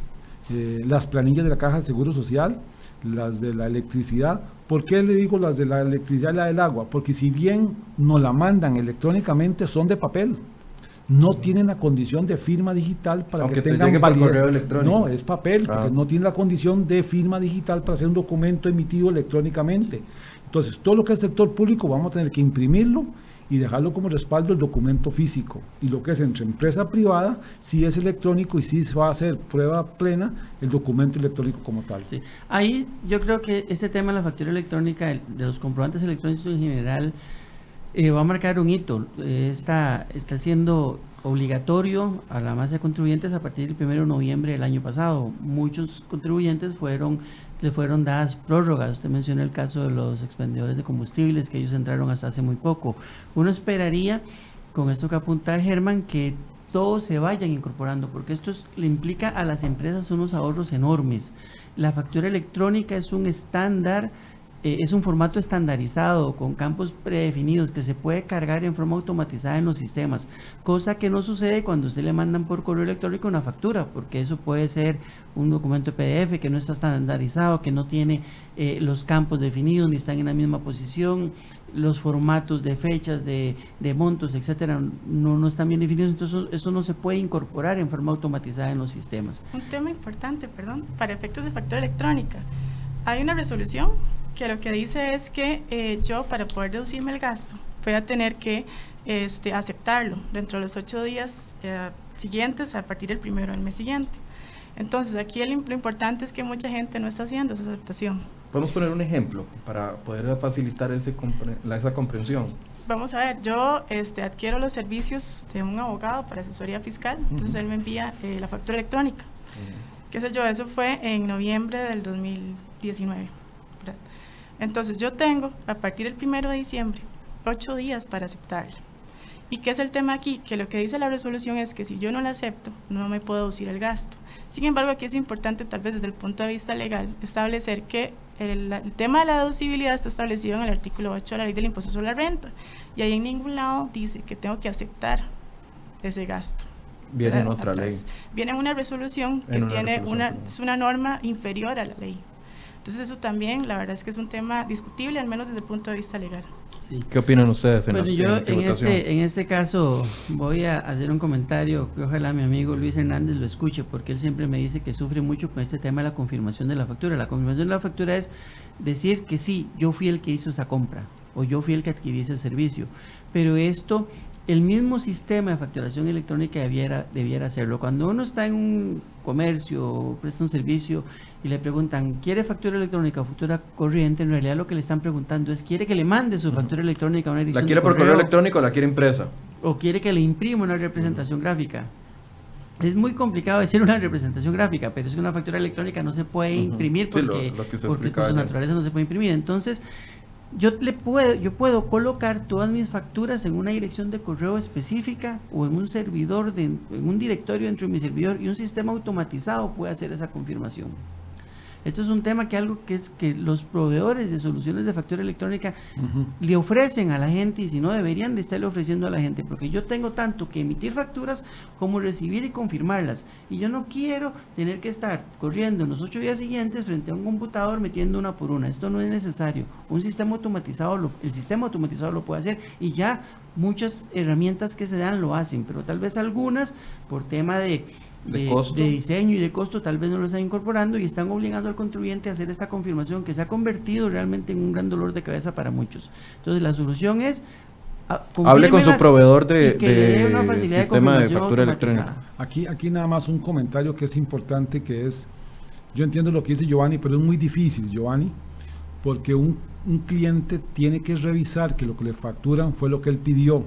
eh, las planillas de la Caja del Seguro Social, las de la electricidad. ¿Por qué le digo las de la electricidad y la del agua? Porque si bien nos la mandan electrónicamente, son de papel. No tienen la condición de firma digital para que tengan validez. No, es papel, porque no tiene la condición de firma digital para hacer un documento emitido electrónicamente. Entonces, todo lo que es sector público vamos a tener que imprimirlo y dejarlo como respaldo el documento físico. Y lo que es entre empresa privada, si es electrónico y si va a hacer prueba plena el documento electrónico como tal. Sí. Ahí yo creo que este tema de la factura electrónica, de los comprobantes electrónicos en general, eh, va a marcar un hito. Eh, está, está siendo obligatorio a la masa de contribuyentes a partir del 1 de noviembre del año pasado. Muchos contribuyentes fueron le fueron dadas prórrogas. Usted mencionó el caso de los expendedores de combustibles, que ellos entraron hasta hace muy poco. Uno esperaría, con esto que apunta Germán, que todos se vayan incorporando, porque esto le implica a las empresas unos ahorros enormes. La factura electrónica es un estándar eh, es un formato estandarizado con campos predefinidos que se puede cargar en forma automatizada en los sistemas, cosa que no sucede cuando usted le mandan por correo electrónico una factura, porque eso puede ser un documento PDF que no está estandarizado, que no tiene eh, los campos definidos ni están en la misma posición, los formatos de fechas, de, de montos, etcétera, no, no están bien definidos, entonces esto no se puede incorporar en forma automatizada en los sistemas. Un tema importante, perdón, para efectos de factura electrónica. Hay una resolución que lo que dice es que eh, yo para poder deducirme el gasto voy a tener que este, aceptarlo dentro de los ocho días eh, siguientes a partir del primero del mes siguiente. Entonces, aquí lo importante es que mucha gente no está haciendo esa aceptación. ¿Podemos poner un ejemplo para poder facilitar ese esa comprensión? Vamos a ver, yo este, adquiero los servicios de un abogado para asesoría fiscal, entonces él me envía eh, la factura electrónica. ¿Qué sé yo? Eso fue en noviembre del 2019. Entonces yo tengo a partir del primero de diciembre ocho días para aceptarla. ¿Y qué es el tema aquí? Que lo que dice la resolución es que si yo no la acepto, no me puedo deducir el gasto. Sin embargo, aquí es importante, tal vez desde el punto de vista legal, establecer que el, tema de la deducibilidad está establecido en el artículo 8 de la ley del impuesto sobre la renta. Y ahí en ningún lado dice que tengo que aceptar ese gasto. Viene en otra ley. Viene en una resolución que tiene una, es una norma inferior a la ley. Entonces eso también, la verdad es que es un tema discutible, al menos desde el punto de vista legal. ¿Qué opinan ustedes? En bueno, yo en este, en este caso voy a hacer un comentario que ojalá mi amigo Luis Hernández lo escuche, porque él siempre me dice que sufre mucho con este tema de la confirmación de la factura. La confirmación de la factura es decir que sí, yo fui el que hizo esa compra o yo fui el que adquirí ese servicio, pero esto el mismo sistema de facturación electrónica debiera, debiera hacerlo. Cuando uno está en un comercio, presta un servicio y le preguntan, ¿quiere factura electrónica o factura corriente? En realidad lo que le están preguntando es, ¿quiere que le mande su factura electrónica a una edición ¿La quiere por correo electrónico o la quiere impresa? ¿O quiere que le imprima una representación gráfica? Es muy complicado decir una representación gráfica, pero es que una factura electrónica no se puede imprimir porque, porque por su naturaleza no se puede imprimir. Entonces, yo le puedo, yo puedo colocar todas mis facturas en una dirección de correo específica o en un servidor, de, en un directorio dentro de mi servidor y un sistema automatizado puede hacer esa confirmación. Esto es un tema que algo que es que los proveedores de soluciones de factura electrónica le ofrecen a la gente y si no deberían de estarle ofreciendo a la gente, porque yo tengo tanto que emitir facturas como recibir y confirmarlas. Y yo no quiero tener que estar corriendo en los ocho días siguientes frente a un computador metiendo una por una. Esto no es necesario. Un sistema automatizado, el sistema automatizado lo puede hacer y ya muchas herramientas que se dan lo hacen, pero tal vez algunas por tema de de, diseño y de costo tal vez no lo están incorporando y están obligando al contribuyente a hacer esta confirmación que se ha convertido realmente en un gran dolor de cabeza para muchos. Entonces la solución es ah, Hable con su proveedor de, sistema de, factura electrónica. Aquí, aquí nada más un comentario que es importante, que es, yo entiendo lo que dice Giovanni, pero es muy difícil, Giovanni, porque un, un cliente tiene que revisar que lo que le facturan fue lo que él pidió.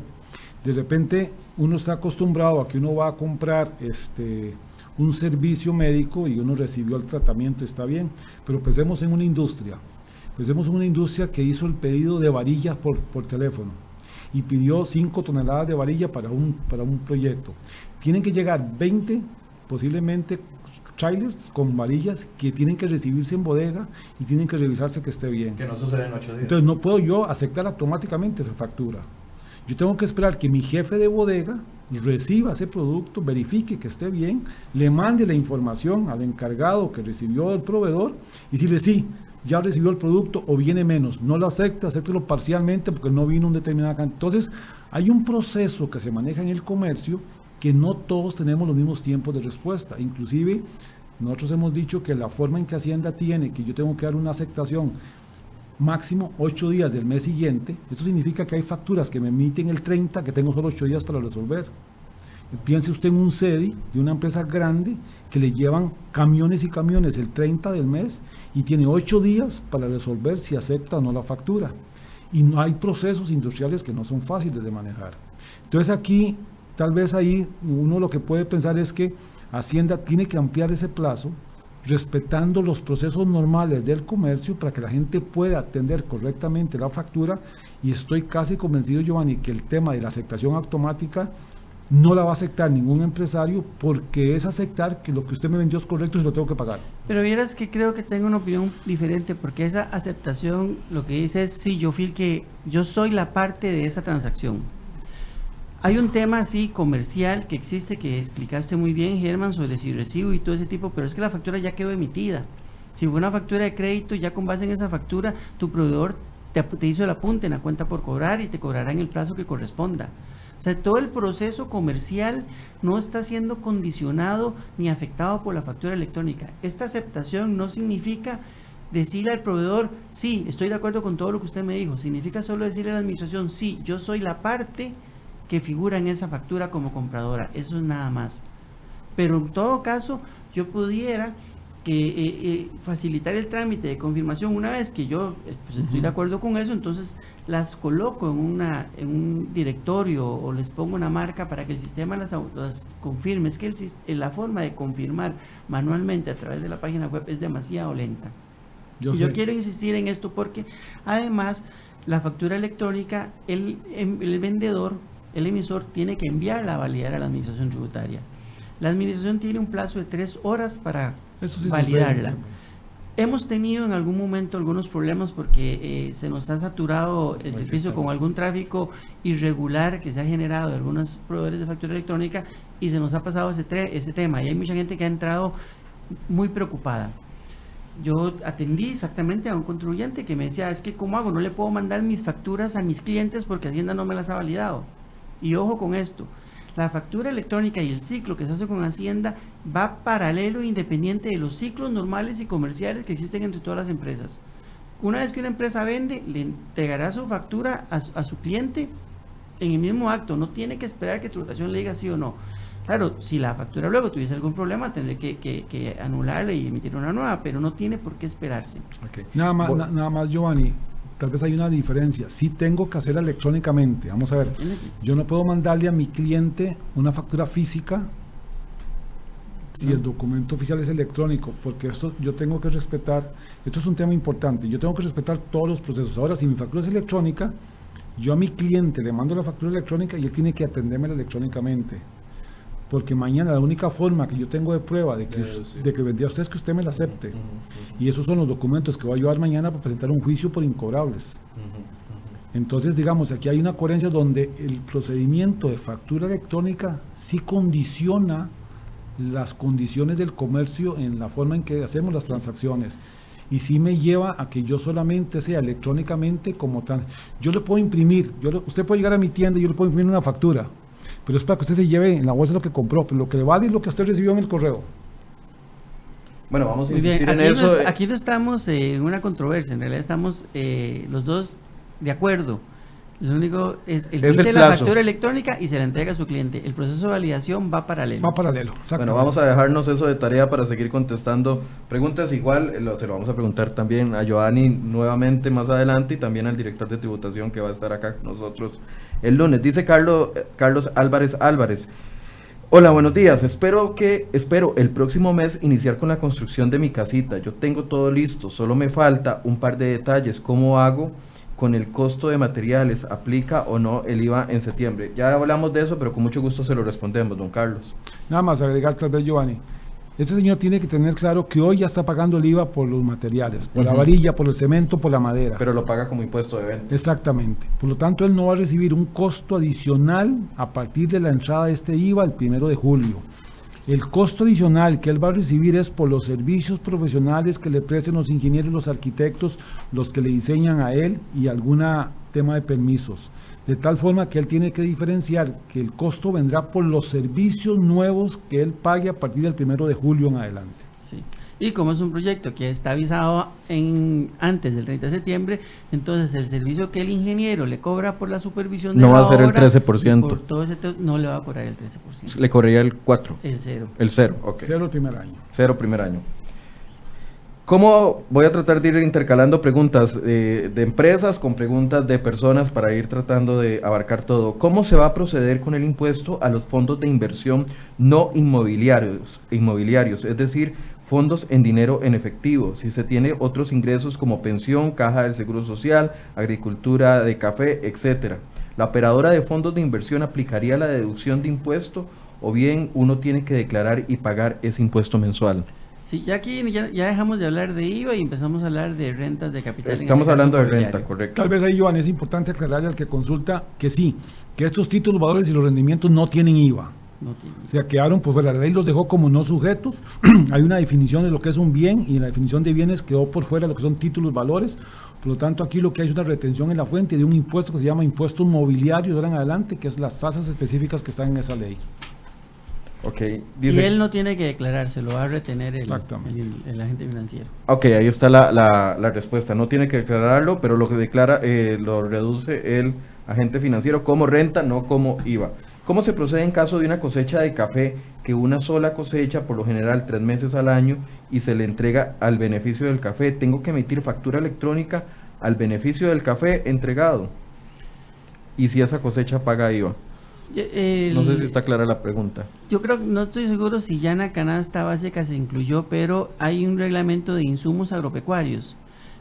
De repente uno está acostumbrado a que uno va a comprar este, un servicio médico y uno recibió el tratamiento, está bien, pero pensemos en una industria. Pensemos en una industria que hizo el pedido de varillas por, por teléfono y pidió 5 toneladas de varilla para un, para un proyecto. Tienen que llegar 20, posiblemente trailers con varillas que tienen que recibirse en bodega y tienen que revisarse que esté bien. Que no sucede en 8 días. Entonces no puedo yo aceptar automáticamente esa factura. Yo tengo que esperar que mi jefe de bodega reciba ese producto, verifique que esté bien, le mande la información al encargado que recibió el proveedor y decirle sí, ya recibió el producto o viene menos. No lo acepta, acéptelo parcialmente porque no vino un determinado cantidad. Entonces, hay un proceso que se maneja en el comercio que no todos tenemos los mismos tiempos de respuesta. Inclusive, nosotros hemos dicho que la forma en que Hacienda tiene, que yo tengo que dar una aceptación máximo 8 días del mes siguiente, eso significa que hay facturas que me emiten el 30 que tengo solo 8 días para resolver. Piense usted en un CEDI de una empresa grande que le llevan camiones y camiones el 30 del mes y tiene 8 días para resolver si acepta o no la factura. Y no hay procesos industriales que no son fáciles de manejar. Entonces aquí, tal vez ahí uno lo que puede pensar es que Hacienda tiene que ampliar ese plazo respetando los procesos normales del comercio para que la gente pueda atender correctamente la factura y estoy casi convencido, Giovanni, que el tema de la aceptación automática no la va a aceptar ningún empresario porque es aceptar que lo que usted me vendió es correcto y lo tengo que pagar. Pero vieras que creo que tengo una opinión diferente porque esa aceptación lo que dice es, sí, yo feel que yo soy la parte de esa transacción hay un tema así comercial que existe que explicaste muy bien, Germán, sobre si recibo y todo ese tipo, pero es que la factura ya quedó emitida. Si fue una factura de crédito, ya con base en esa factura, tu proveedor te, hizo el apunte en la cuenta por cobrar y te cobrará en el plazo que corresponda. O sea, todo el proceso comercial no está siendo condicionado ni afectado por la factura electrónica. Esta aceptación no significa decirle al proveedor, sí, estoy de acuerdo con todo lo que usted me dijo. Significa solo decirle a la administración, sí, yo soy la parte que figura en esa factura como compradora. Eso es nada más. Pero en todo caso, yo pudiera que eh, eh, facilitar el trámite de confirmación una vez que yo eh, pues, estoy de acuerdo con eso, entonces las coloco en, una, en un directorio o les pongo una marca para que el sistema las, confirme. Es que el, la forma de confirmar manualmente a través de la página web es demasiado lenta. Yo, y yo quiero insistir en esto porque además la factura electrónica, el, em, el vendedor el emisor tiene que enviarla a validar a la administración tributaria. La administración tiene un plazo de tres horas para validarla. Hemos tenido en algún momento algunos problemas porque eh, se nos ha saturado el servicio con algún tráfico irregular que se ha generado de algunos proveedores de factura electrónica y se nos ha pasado ese, ese tema. Y hay mucha gente que ha entrado muy preocupada. Yo atendí exactamente a un contribuyente que me decía, es que ¿cómo hago? No le puedo mandar mis facturas a mis clientes porque Hacienda no me las ha validado. Y ojo con esto, la factura electrónica y el ciclo que se hace con Hacienda va paralelo e independiente de los ciclos normales y comerciales que existen entre todas las empresas. Una vez que una empresa vende, le entregará su factura a, su cliente en el mismo acto. No tiene que esperar que tributación le diga sí o no. Claro, si la factura luego tuviese algún problema, tendré que, que, anularle y emitir una nueva, pero no tiene por qué esperarse. Nada, más, nada más, Giovanni tal vez hay una diferencia. Sí tengo que hacerla electrónicamente. Vamos a ver, yo no puedo mandarle a mi cliente una factura física si el documento oficial es electrónico, porque esto yo tengo que respetar, esto es un tema importante, yo tengo que respetar todos los procesos. Ahora, si mi factura es electrónica, yo a mi cliente le mando la factura electrónica y él tiene que atenderme electrónicamente porque mañana la única forma que yo tengo de prueba de que, de que vendría a usted es que usted me la acepte. Y esos son los documentos que voy a llevar mañana para presentar un juicio por incobrables. Entonces, digamos, aquí hay una coherencia donde el procedimiento de factura electrónica sí condiciona las condiciones del comercio en la forma en que hacemos las transacciones. Y sí me lleva a que yo solamente sea electrónicamente como trans... Yo le puedo imprimir, yo usted puede llegar a mi tienda y yo le puedo imprimir una factura pero es para que usted se lleve en la bolsa lo que compró, pero lo que le vale es lo que usted recibió en el correo. Bueno, vamos a Muy bien, insistir en aquí, eso. no, est- aquí no estamos eh, en una controversia, en realidad estamos eh, los dos de acuerdo. Lo único es el Es el emite la plazo. factura electrónica y se la entrega a su cliente. El proceso de validación va paralelo. Va paralelo. Bueno, vamos a dejarnos eso de tarea para seguir contestando preguntas. Igual eh, lo- se lo vamos a preguntar también a Giovanni nuevamente más adelante y también al director de tributación que va a estar acá con nosotros el lunes. Dice Carlos, eh, Carlos Álvarez Álvarez. Hola, buenos días. Espero que espero el próximo mes iniciar con la construcción de mi casita. Yo tengo todo listo, solo me falta un par de detalles. ¿Cómo hago con el costo de materiales? ¿Aplica o no el IVA en septiembre? Ya hablamos de eso, pero con mucho gusto se lo respondemos, don Carlos. Nada más agregar tal vez, Giovanni. Este señor tiene que tener claro que hoy ya está pagando el IVA por los materiales, por la Ujú. varilla, por el cemento, por la madera. Pero lo paga como impuesto de venta. Exactamente. Por lo tanto, él no va a recibir un costo adicional a partir de la entrada de este IVA el primero de julio. El costo adicional que él va a recibir es por los servicios profesionales que le presten los ingenieros los arquitectos, los que le diseñan a él y algún tema de permisos. De tal forma que él tiene que diferenciar que el costo vendrá por los servicios nuevos que él pague a partir del primero de julio en adelante. Sí. Y como es un proyecto que está avisado en, antes del 30 de septiembre, entonces el servicio que el ingeniero le cobra por la supervisión de No la va a ser el obra, 13%. y por todo ese te- no le va a cobrar el 13%. Le corría el 4, El cero. el 0, ok. Cero el primer año. Cero primer año. ¿Cómo voy a tratar de ir intercalando preguntas eh, de empresas con preguntas de personas para ir tratando de abarcar todo? ¿Cómo se va a proceder con el impuesto a los fondos de inversión no inmobiliarios, inmobiliarios es decir, fondos en dinero en efectivo? Si se tiene otros ingresos como pensión, caja del seguro social, agricultura de café, etcétera. ¿La operadora de fondos de inversión aplicaría la deducción de impuesto o bien uno tiene que declarar y pagar ese impuesto mensual? Sí, ya aquí ya, ya dejamos de hablar de IVA y empezamos a hablar de rentas de capital. Estamos hablando de renta, correcto. Tal vez ahí, Joan, es importante aclararle al que consulta que sí, que estos títulos, valores y los rendimientos no tienen IVA. No sea, quedaron, pues la ley los dejó como no sujetos. Hay una definición de lo que es un bien y en la definición de bienes quedó por fuera lo que son títulos, valores. Por lo tanto, aquí lo que hay es una retención en la fuente de un impuesto que se llama impuesto mobiliario de ahora en adelante, que es las tasas específicas que están en esa ley. Ok, Y él no tiene que declarar, se lo va a retener el- el agente financiero. ok, ahí está la, la- la respuesta. No tiene que declararlo, pero lo que declara eh, lo reduce el agente financiero como renta, no como IVA. ¿Cómo se procede en caso de una cosecha de café que una sola cosecha, por lo general tres meses al año, y se le entrega al beneficio del café? ¿Tengo que emitir factura electrónica al beneficio del café entregado? Y si esa cosecha paga IVA. No sé si está clara la pregunta. Yo creo, no estoy seguro si ya en la canasta básica se incluyó, pero hay un reglamento de insumos agropecuarios.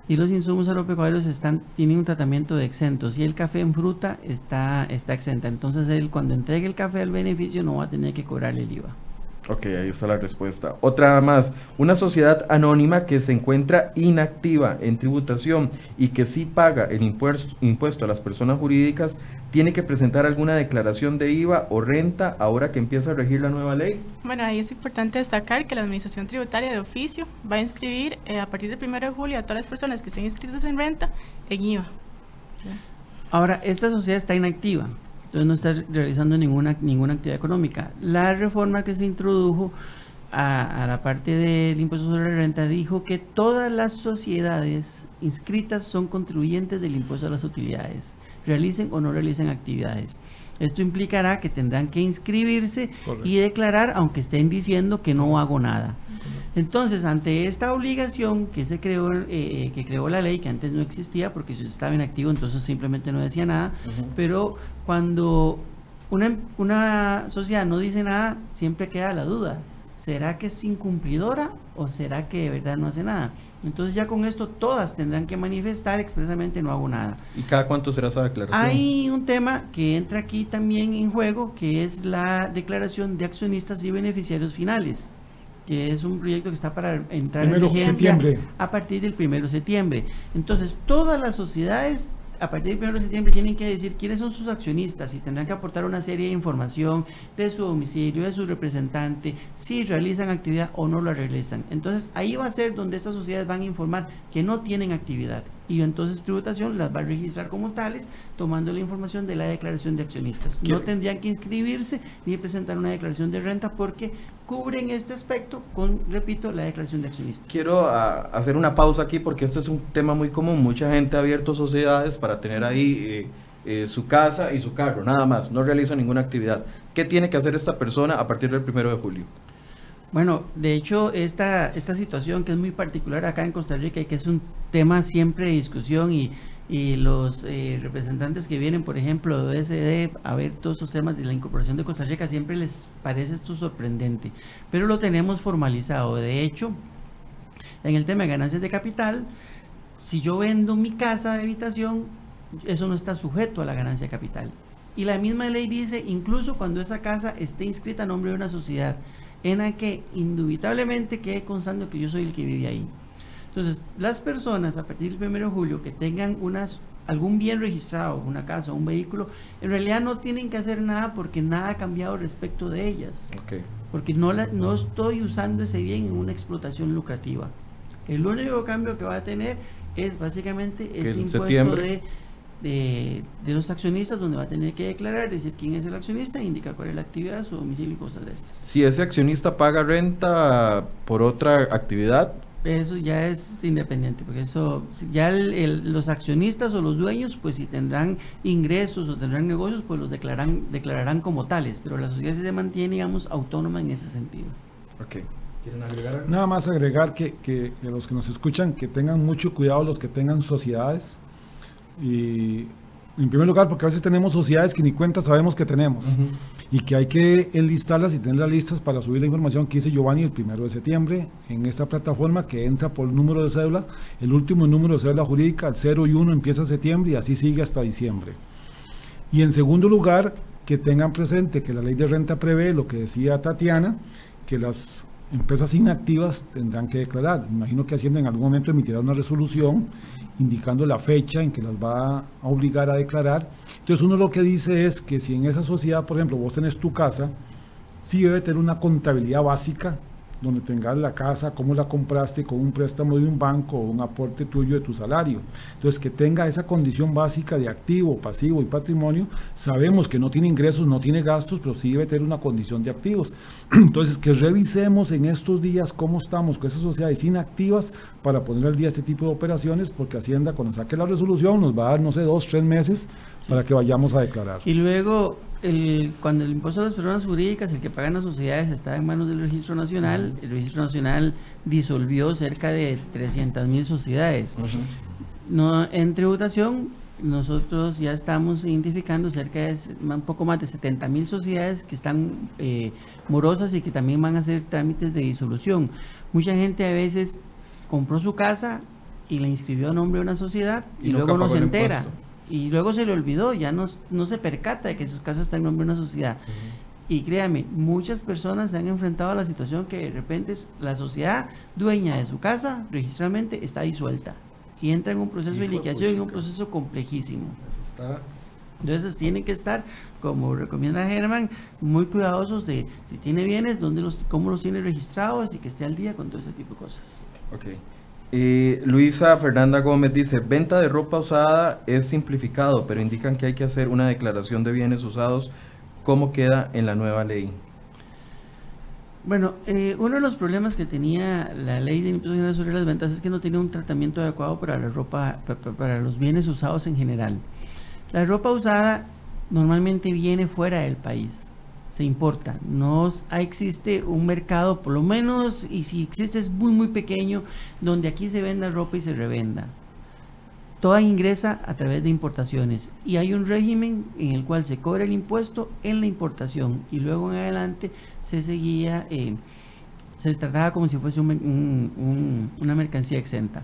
Y los insumos agropecuarios están, tienen un tratamiento de exentos. Y el café en fruta está, está exenta. Entonces él cuando entregue el café al beneficio no va a tener que cobrarle el IVA. Ok, ahí está la respuesta. Otra más, una sociedad anónima que se encuentra inactiva en tributación y que sí paga el impuesto, impuesto a las personas jurídicas, ¿tiene que presentar alguna declaración de IVA o renta ahora que empieza a regir la nueva ley? Bueno, ahí es importante destacar que la Administración Tributaria de Oficio va a inscribir eh, a partir del 1 de julio a todas las personas que estén inscritas en renta en IVA. Ahora, esta sociedad está inactiva, entonces no está realizando ninguna, ninguna actividad económica. La reforma que se introdujo a, a la parte del impuesto sobre la renta dijo que todas las sociedades inscritas son contribuyentes del impuesto a las utilidades, realicen o no realicen actividades. Esto implicará que tendrán que inscribirse Correcto. y declarar, aunque estén diciendo que no hago nada. Entonces, ante esta obligación que se creó, eh, que creó la ley, que antes no existía, porque si estaba inactivo, entonces simplemente no decía nada, pero cuando una, una sociedad no dice nada, siempre queda la duda. ¿Será que es incumplidora o será que de verdad no hace nada? Entonces ya con esto todas tendrán que manifestar expresamente no hago nada. ¿Y cada cuánto será esa declaración? Hay un tema que entra aquí también en juego, que es la declaración de accionistas y beneficiarios finales, que es un proyecto que está para entrar Primero en vigencia septiembre. a partir del primero de septiembre. Entonces, todas las sociedades a partir del 1 de septiembre tienen que decir quiénes son sus accionistas y tendrán que aportar una serie de información de su domicilio, de su representante, si realizan actividad o no la realizan. Entonces ahí va a ser donde estas sociedades van a informar que no tienen actividad. Y entonces tributación las va a registrar como tales, tomando la información de la declaración de accionistas. No tendrían que inscribirse ni presentar una declaración de renta porque cubren este aspecto con, repito, la declaración de accionistas. Quiero ah, hacer una pausa aquí porque este es un tema muy común. Mucha gente ha abierto sociedades para tener ahí eh, eh, su casa y su carro, nada más, no realiza ninguna actividad. ¿Qué tiene que hacer esta persona a partir del primero de julio? Bueno, de hecho, esta, esta situación que es muy particular acá en Costa Rica y que es un tema siempre de discusión y, los eh, representantes que vienen, por ejemplo, de OSD a ver todos estos temas de la incorporación de Costa Rica, siempre les parece esto sorprendente, pero lo tenemos formalizado. De hecho, en el tema de ganancias de capital, si yo vendo mi casa de habitación, eso no está sujeto a la ganancia de capital. Y la misma ley dice, incluso cuando esa casa esté inscrita a nombre de una sociedad, en la que indubitablemente quede constando que yo soy el que vive ahí. Entonces, las personas a partir del 1 de julio que tengan unas, algún bien registrado, una casa o un vehículo, en realidad no tienen que hacer nada porque nada ha cambiado respecto de ellas. Porque no, la, no estoy usando ese bien en una explotación lucrativa. El único cambio que va a tener es básicamente este impuesto de de, los accionistas donde va a tener que declarar, decir quién es el accionista, indicar cuál es la actividad, su domicilio y cosas de estas. Si ese accionista paga renta por otra actividad, eso ya es independiente, porque eso ya los accionistas o los dueños, pues si tendrán ingresos o tendrán negocios, pues los declaran, declararán como tales, pero la sociedad se mantiene, digamos, autónoma en ese sentido. Ok. ¿Quieren agregar Nada más agregar que, que, que los que nos escuchan, que tengan mucho cuidado los que tengan sociedades, y en primer lugar, porque a veces tenemos sociedades que ni cuenta sabemos que tenemos y que hay que enlistarlas y tenerlas listas para subir la información que dice Giovanni el primero de septiembre en esta plataforma que entra por número de cédula. El último número de cédula jurídica, el 0 y 1, empieza septiembre y así sigue hasta diciembre. Y en segundo lugar, que tengan presente que la ley de renta prevé lo que decía Tatiana, que las empresas inactivas tendrán que declarar. Imagino que Hacienda en algún momento emitirá una resolución indicando la fecha en que las va a obligar a declarar. Entonces uno lo que dice es que si en esa sociedad, por ejemplo, vos tenés tu casa, sí debe tener una contabilidad básica donde tengas la casa, cómo la compraste con un préstamo de un banco o un aporte tuyo de tu salario. Entonces, que tenga esa condición básica de activo, pasivo y patrimonio, sabemos que no tiene ingresos, no tiene gastos, pero sí debe tener una condición de activos. Entonces, que revisemos en estos días cómo estamos con esas sociedades inactivas para poner al día este tipo de operaciones, porque Hacienda cuando saque la resolución nos va a dar, no sé, dos, tres meses para que vayamos a declarar. Y luego cuando el impuesto a las personas jurídicas, el que pagan las sociedades, está en manos del Registro Nacional, el Registro Nacional disolvió cerca de 300 mil sociedades. no, en tributación, nosotros ya estamos identificando cerca de un poco más de 70 mil sociedades que están eh, morosas y que también van a hacer trámites de disolución. Mucha gente a veces compró su casa y la inscribió a nombre de una sociedad y, luego no se entera y luego se le olvidó, ya no, no se percata de que su casa está en nombre de una sociedad. Y créame, muchas personas se han enfrentado a la situación que de repente la sociedad dueña de su casa registralmente está disuelta y entra en un proceso de liquidación y un proceso complejísimo. Entonces tienen que estar, como recomienda Germán, muy cuidadosos de si tiene bienes, dónde los, cómo los tiene registrados y que esté al día con todo ese tipo de cosas. Okay. Luisa Fernanda Gómez dice, venta de ropa usada es simplificado, pero indican que hay que hacer una declaración de bienes usados. ¿Cómo queda en la nueva ley? Bueno, eh, uno de los problemas que tenía la ley de impuestos sobre las ventas es que no tenía un tratamiento adecuado para la ropa, para los bienes usados en general. La ropa usada normalmente viene fuera del país se importa. No existe un mercado, por lo menos, y si existe es muy, muy pequeño, donde aquí se venda ropa y se revenda. Toda ingresa a través de importaciones y hay un régimen en el cual se cobra el impuesto en la importación y luego en adelante se seguía, eh, se trataba como si fuese una mercancía exenta.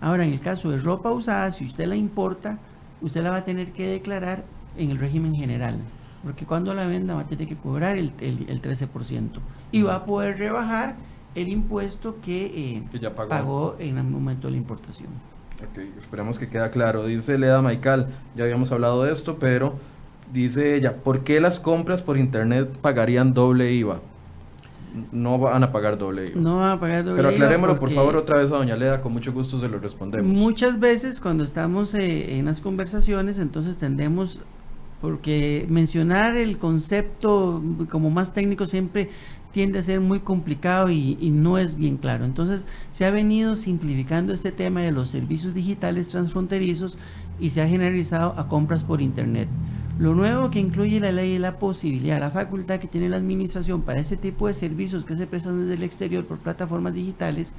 Ahora, en el caso de ropa usada, si usted la importa, usted la va a tener que declarar en el régimen general porque cuando la venda va a tener que cobrar el, el, 13% y va a poder rebajar el impuesto que, eh, pagó. en el momento de la importación. Okay, esperemos que quede claro. Dice Leda Maical, ya habíamos hablado de esto, pero dice ella, ¿por qué las compras por internet pagarían doble IVA? no van a pagar doble IVA. No van a pagar doble Pero aclarémoslo por favor otra vez a doña Leda, con mucho gusto se lo respondemos. Muchas veces cuando estamos eh, en las conversaciones, entonces tendemos, porque mencionar el concepto como más técnico siempre tiende a ser muy complicado y, no es bien claro. Entonces se ha venido simplificando este tema de los servicios digitales transfronterizos y se ha generalizado a compras por Internet. Lo nuevo que incluye la ley es la posibilidad, la facultad que tiene la administración para este tipo de servicios que se prestan desde el exterior por plataformas digitales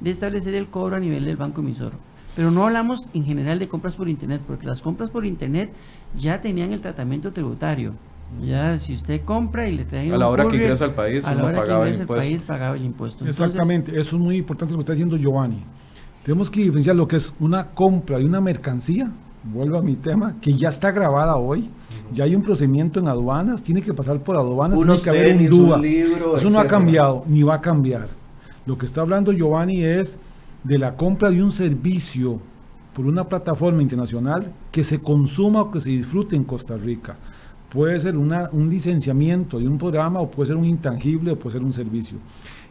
de establecer el cobro a nivel del banco emisor. Pero no hablamos en general de compras por Internet, porque las compras por Internet ya tenían el tratamiento tributario. Ya, si usted compra y le trae a la hora que ingresa al país, a la hora pagaba que el impuesto. al país pagaba el impuesto. Exactamente, Entonces, eso es muy importante lo que está diciendo Giovanni. Tenemos que diferenciar lo que es una compra de una mercancía, vuelvo a mi tema, que ya está grabada hoy, ya hay un procedimiento en aduanas, tiene que pasar por aduanas, Unos tiene que haber un tenis, un DUA. libro, eso no ha cambiado, ni va a cambiar. Lo que está hablando Giovanni es de la compra de un servicio por una plataforma internacional que se consuma o que se disfrute en Costa Rica. Puede ser un licenciamiento de un programa o puede ser un intangible o puede ser un servicio.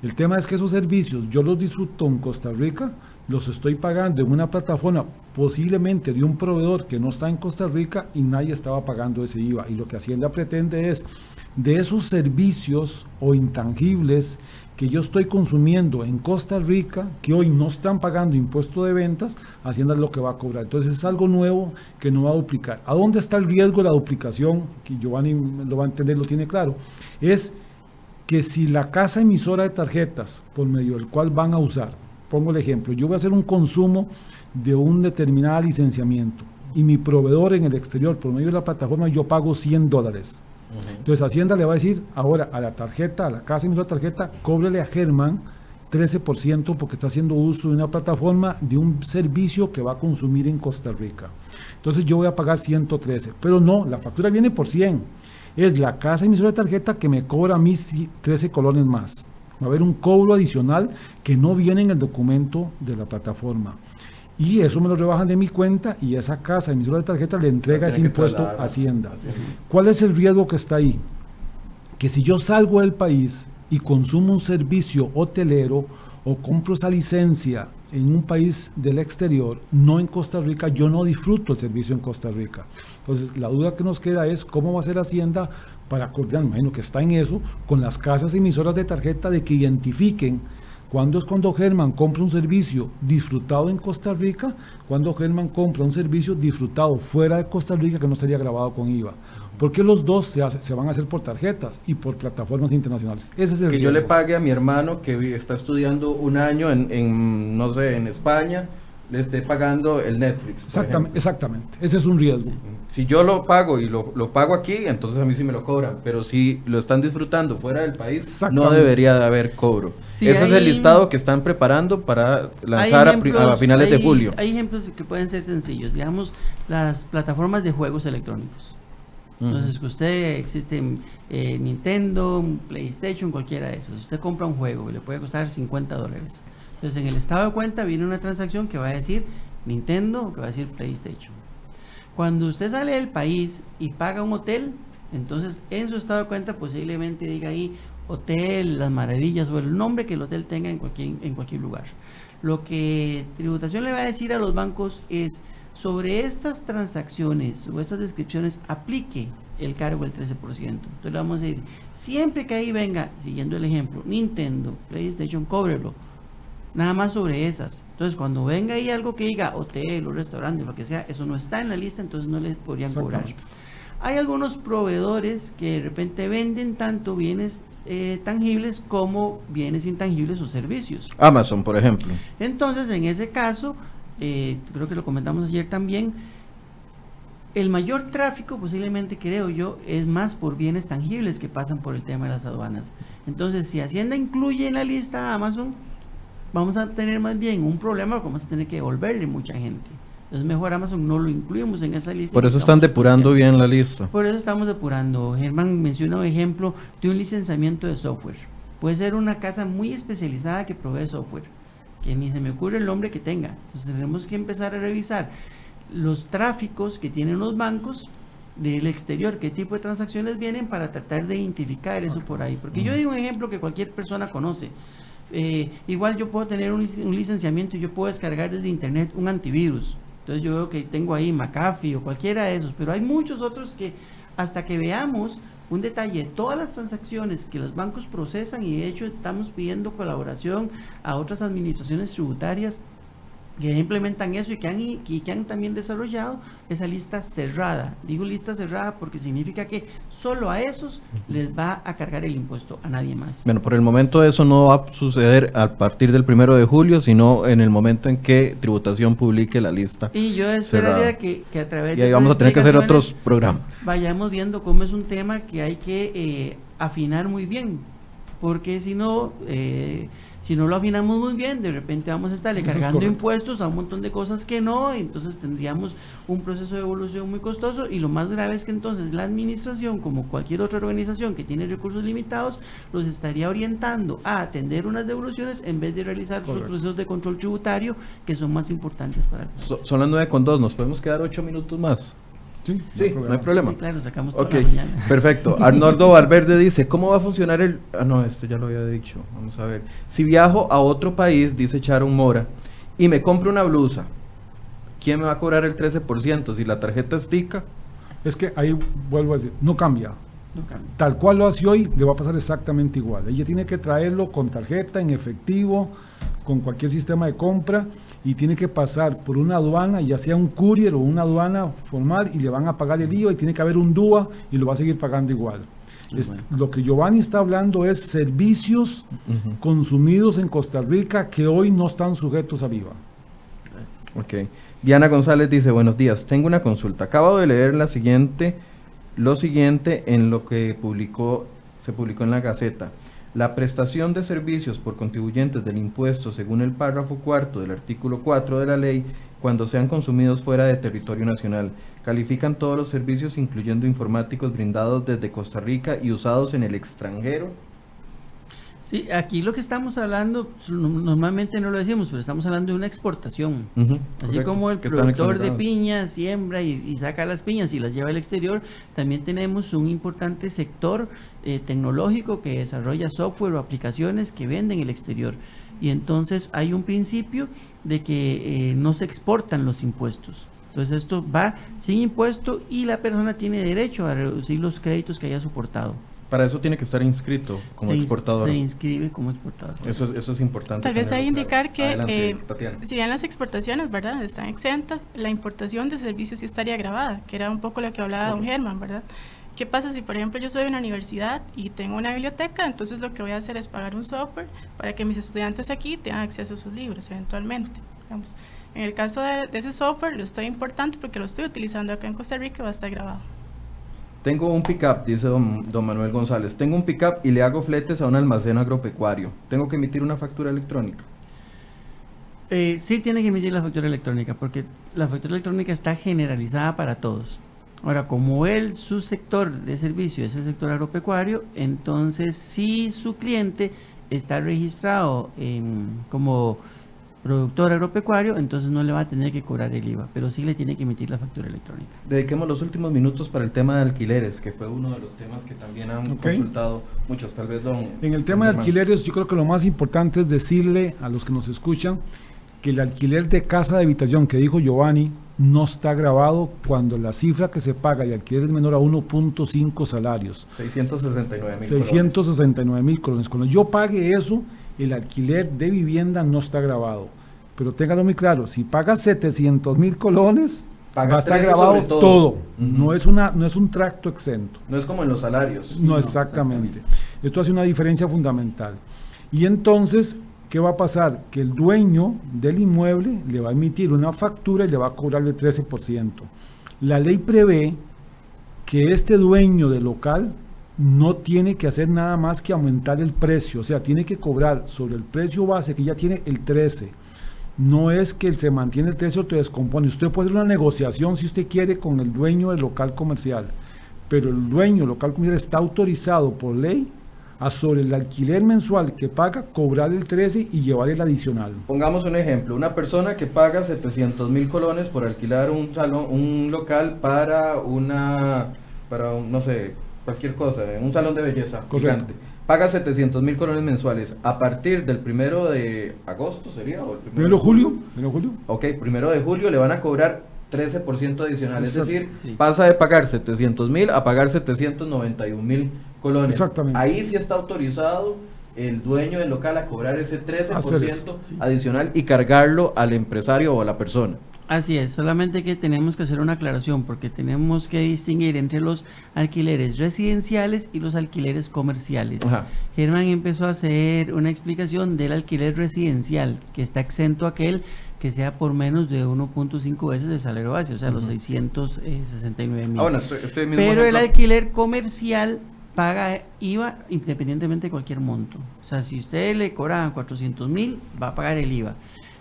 El tema es que esos servicios yo los disfruto en Costa Rica, los estoy pagando en una plataforma posiblemente de un proveedor que no está en Costa Rica y nadie estaba pagando ese IVA. Y lo que Hacienda pretende es de esos servicios o intangibles que yo estoy consumiendo en Costa Rica, que hoy no están pagando impuesto de ventas, Hacienda es lo que va a cobrar. Entonces es algo nuevo que no va a duplicar. ¿A dónde está el riesgo de la duplicación? Que Giovanni lo va a entender, lo tiene claro. Es que si la casa emisora de tarjetas por medio del cual van a usar, pongo el ejemplo, yo voy a hacer un consumo de un determinado licenciamiento y mi proveedor en el exterior por medio de la plataforma yo pago 100 dólares. Entonces Hacienda le va a decir ahora a la tarjeta, a la casa de tarjeta, cóbrele a Germán 13% porque está haciendo uso de una plataforma de un servicio que va a consumir en Costa Rica. Entonces yo voy a pagar 113, pero no, la factura viene por 100. Es la casa emisora de tarjeta que me cobra mí 13 colones más. Va a haber un cobro adicional que no viene en el documento de la plataforma. Y eso me lo rebajan de mi cuenta y esa casa emisora de tarjeta le entrega ese impuesto a Hacienda. ¿Cuál es el riesgo que está ahí? Que si yo salgo del país y consumo un servicio hotelero o compro esa licencia en un país del exterior, no en Costa Rica, yo no disfruto el servicio en Costa Rica. Entonces, la duda que nos queda es cómo va a ser Hacienda para coordinar, bueno, que está en eso, con las casas emisoras de tarjeta de que identifiquen cuándo es cuando Germán compra un servicio disfrutado en Costa Rica, cuando Germán compra un servicio disfrutado fuera de Costa Rica que no estaría grabado con IVA. Porque los dos se, hace, se, van a hacer por tarjetas y por plataformas internacionales. Ese es el que riesgo. yo le pague a mi hermano que está estudiando un año en, en no sé, en España, le esté pagando el Netflix. Exactamente, exactamente, ese es un riesgo. Si yo lo pago y lo, lo, pago aquí, entonces a mí sí me lo cobran. Pero si lo están disfrutando fuera del país, no debería de haber cobro. Sí, Ese hay, es el listado que están preparando para lanzar ejemplos, a, a, finales hay, de julio. Hay ejemplos que pueden ser sencillos. Digamos, las plataformas de juegos electrónicos. Entonces, que usted existe eh, Nintendo, PlayStation, cualquiera de esos. Usted compra un juego y le puede costar 50 dólares. Entonces, en el estado de cuenta viene una transacción que va a decir Nintendo o que va a decir PlayStation. Cuando usted sale del país y paga un hotel, entonces en su estado de cuenta posiblemente diga ahí hotel, las maravillas o el nombre que el hotel tenga en cualquier, en cualquier lugar. Lo que tributación le va a decir a los bancos es sobre estas transacciones o estas descripciones aplique el cargo del 13%. Entonces le vamos a decir, siempre que ahí venga, siguiendo el ejemplo, Nintendo, PlayStation, cóbrelo. Nada más sobre esas. Entonces, cuando venga ahí algo que diga hotel o restaurante, lo que sea, eso no está en la lista, entonces no le podrían cobrar. Hay algunos proveedores que de repente venden tanto bienes eh, tangibles como bienes intangibles o servicios. Amazon, por ejemplo. Entonces, en ese caso, eh, creo que lo comentamos ayer también, el mayor tráfico posiblemente, creo yo, es más por bienes tangibles que pasan por el tema de las aduanas. Entonces, si Hacienda incluye en la lista a Amazon, vamos a tener más bien un problema porque vamos a tener que devolverle mucha gente. Entonces mejor Amazon no lo incluimos en esa lista. Por eso están depurando bien la lista. Por eso estamos depurando. Germán menciona un ejemplo de un licenciamiento de software. Puede ser una casa muy especializada que provee software, que ni se me ocurre el nombre que tenga. Entonces tenemos que empezar a revisar los tráficos que tienen los bancos del exterior, qué tipo de transacciones vienen para tratar de identificar eso por ahí. Porque yo digo un ejemplo que cualquier persona conoce. Eh, igual yo puedo tener un, licenciamiento y yo puedo descargar desde internet un antivirus. Entonces yo veo que tengo ahí McAfee o cualquiera de esos, pero hay muchos otros que hasta que veamos un detalle, todas las transacciones que los bancos procesan y de hecho estamos pidiendo colaboración a otras administraciones tributarias que implementan eso y que, han, y que han también desarrollado esa lista cerrada. Digo lista cerrada porque significa que solo a esos les va a cargar el impuesto, a nadie más. Bueno, por el momento eso no va a suceder a partir del primero de julio, sino en el momento en que tributación publique la lista. Y yo esperaría que, a través de... Y ahí vamos a tener que hacer otros programas. Vayamos viendo cómo es un tema que hay que eh, afinar muy bien, porque si no... Eh, si no lo afinamos muy bien, de repente vamos a estarle cargando impuestos a un montón de cosas que no, entonces tendríamos un proceso de evolución muy costoso y lo más grave es que entonces la administración, como cualquier otra organización que tiene recursos limitados, los estaría orientando a atender unas devoluciones en vez de realizar los procesos de control tributario que son más importantes para el país. son las nueve con dos, nos podemos quedar ocho minutos más. Sí, no hay problema. Sí, claro, sacamos toda la mañana. Perfecto. Arnoldo Valverde dice, ¿cómo va a funcionar el...? Ah, no, este ya lo había dicho. Vamos a ver. Si viajo a otro país, dice Charon Mora, y me compro una blusa, ¿quién me va a cobrar el 13% si la tarjeta es TICA? Es que ahí vuelvo a decir, no cambia. No cambia. Tal cual lo hace hoy, le va a pasar exactamente igual. Ella tiene que traerlo con tarjeta, en efectivo, con cualquier sistema de compra y tiene que pasar por una aduana, ya sea un courier o una aduana formal, y le van a pagar el IVA y tiene que haber un DUA y lo va a seguir pagando igual. Lo que Giovanni está hablando es servicios consumidos en Costa Rica que hoy no están sujetos al IVA. Ok. Diana González dice, buenos días, tengo una consulta. Acabo de leer la siguiente, lo siguiente en lo que publicó, se publicó en la Gaceta. La prestación de servicios por contribuyentes del impuesto según el párrafo cuarto del artículo 4 de la ley cuando sean consumidos fuera de territorio nacional. Califican todos los servicios incluyendo informáticos brindados desde Costa Rica y usados en el extranjero Sí, aquí lo que estamos hablando, normalmente no lo decimos, pero estamos hablando de una exportación. Así como el productor de piña siembra y, saca las piñas y las lleva al exterior, también tenemos un importante sector eh, tecnológico que desarrolla software o aplicaciones que venden en el exterior. Y entonces hay un principio de que eh, no se exportan los impuestos. Entonces esto va sin impuesto y la persona tiene derecho a reducir los créditos que haya soportado. Para eso tiene que estar inscrito como exportador. Se inscribe como exportador. Eso, eso es importante. Tal vez hay indicar que, eh, si bien las exportaciones, ¿verdad?, están exentas, la importación de servicios sí estaría grabada, que era un poco lo que hablaba don Germán, ¿verdad? ¿Qué pasa si, por ejemplo, yo soy de una universidad y tengo una biblioteca? Entonces lo que voy a hacer es pagar un software para que mis estudiantes aquí tengan acceso a sus libros eventualmente. Digamos. En el caso de, de ese software lo estoy importando porque lo estoy utilizando acá en Costa Rica y va a estar grabado. Tengo un pickup, dice don, Manuel González. Tengo un pickup y le hago fletes a un almacén agropecuario. ¿Tengo que emitir una factura electrónica? Eh, sí tiene que emitir la factura electrónica porque la factura electrónica está generalizada para todos. Ahora, como él, su sector de servicio es el sector agropecuario, entonces si su cliente está registrado como productor agropecuario, entonces no le va a tener que cobrar el IVA, pero sí le tiene que emitir la factura electrónica. Dediquemos los últimos minutos para el tema de alquileres, que fue uno de los temas que también han consultado muchos, tal vez don... En el tema de alquileres, yo creo que lo más importante es decirle a los que nos escuchan que el alquiler de casa de habitación que dijo Giovanni no está grabado cuando la cifra que se paga de alquiler es menor a 1.5 salarios. 669 mil 669 mil colones. Cuando yo pague eso, el alquiler de vivienda no está grabado. Pero téngalo muy claro, si paga 700 mil colones, va a estar grabado todo. no, es una, no es un tracto exento. No es como en los salarios. No, exactamente. Esto hace una diferencia fundamental. Y entonces, ¿qué va a pasar? Que el dueño del inmueble le va a emitir una factura y le va a cobrar el 13%. La ley prevé que este dueño del local no tiene que hacer nada más que aumentar el precio, o sea, tiene que cobrar sobre el precio base que ya tiene el 13. No es que se mantiene el 13 o te descompone. Usted puede hacer una negociación si usted quiere con el dueño del local comercial, pero el dueño del local comercial está autorizado por ley a sobre el alquiler mensual que paga, cobrar el 13 y llevar el adicional. Pongamos un ejemplo, una persona que paga 700 mil colones por alquilar un salón, un local para una, para un, no sé, cualquier cosa, un salón de belleza gigante. Paga 700 mil colones mensuales. A partir del primero de agosto sería. ¿O el primero, de julio? ¿Primero julio? Ok, primero de julio le van a cobrar 13% adicional. Es decir, pasa de pagar 700 mil a pagar 791 mil colones. Exactamente. Ahí sí está autorizado el dueño del local a cobrar ese 13% adicional y cargarlo al empresario o a la persona. Así es, solamente que tenemos que hacer una aclaración porque tenemos que distinguir entre los alquileres residenciales y los alquileres comerciales. Germán empezó a hacer una explicación del alquiler residencial, que está exento aquel que sea por menos de 1.5 veces el salario base, o sea, los 669 mil. Ah, Pero el alquiler comercial paga IVA independientemente de cualquier monto. O sea, si usted le cobraban 400 mil, va a pagar el IVA.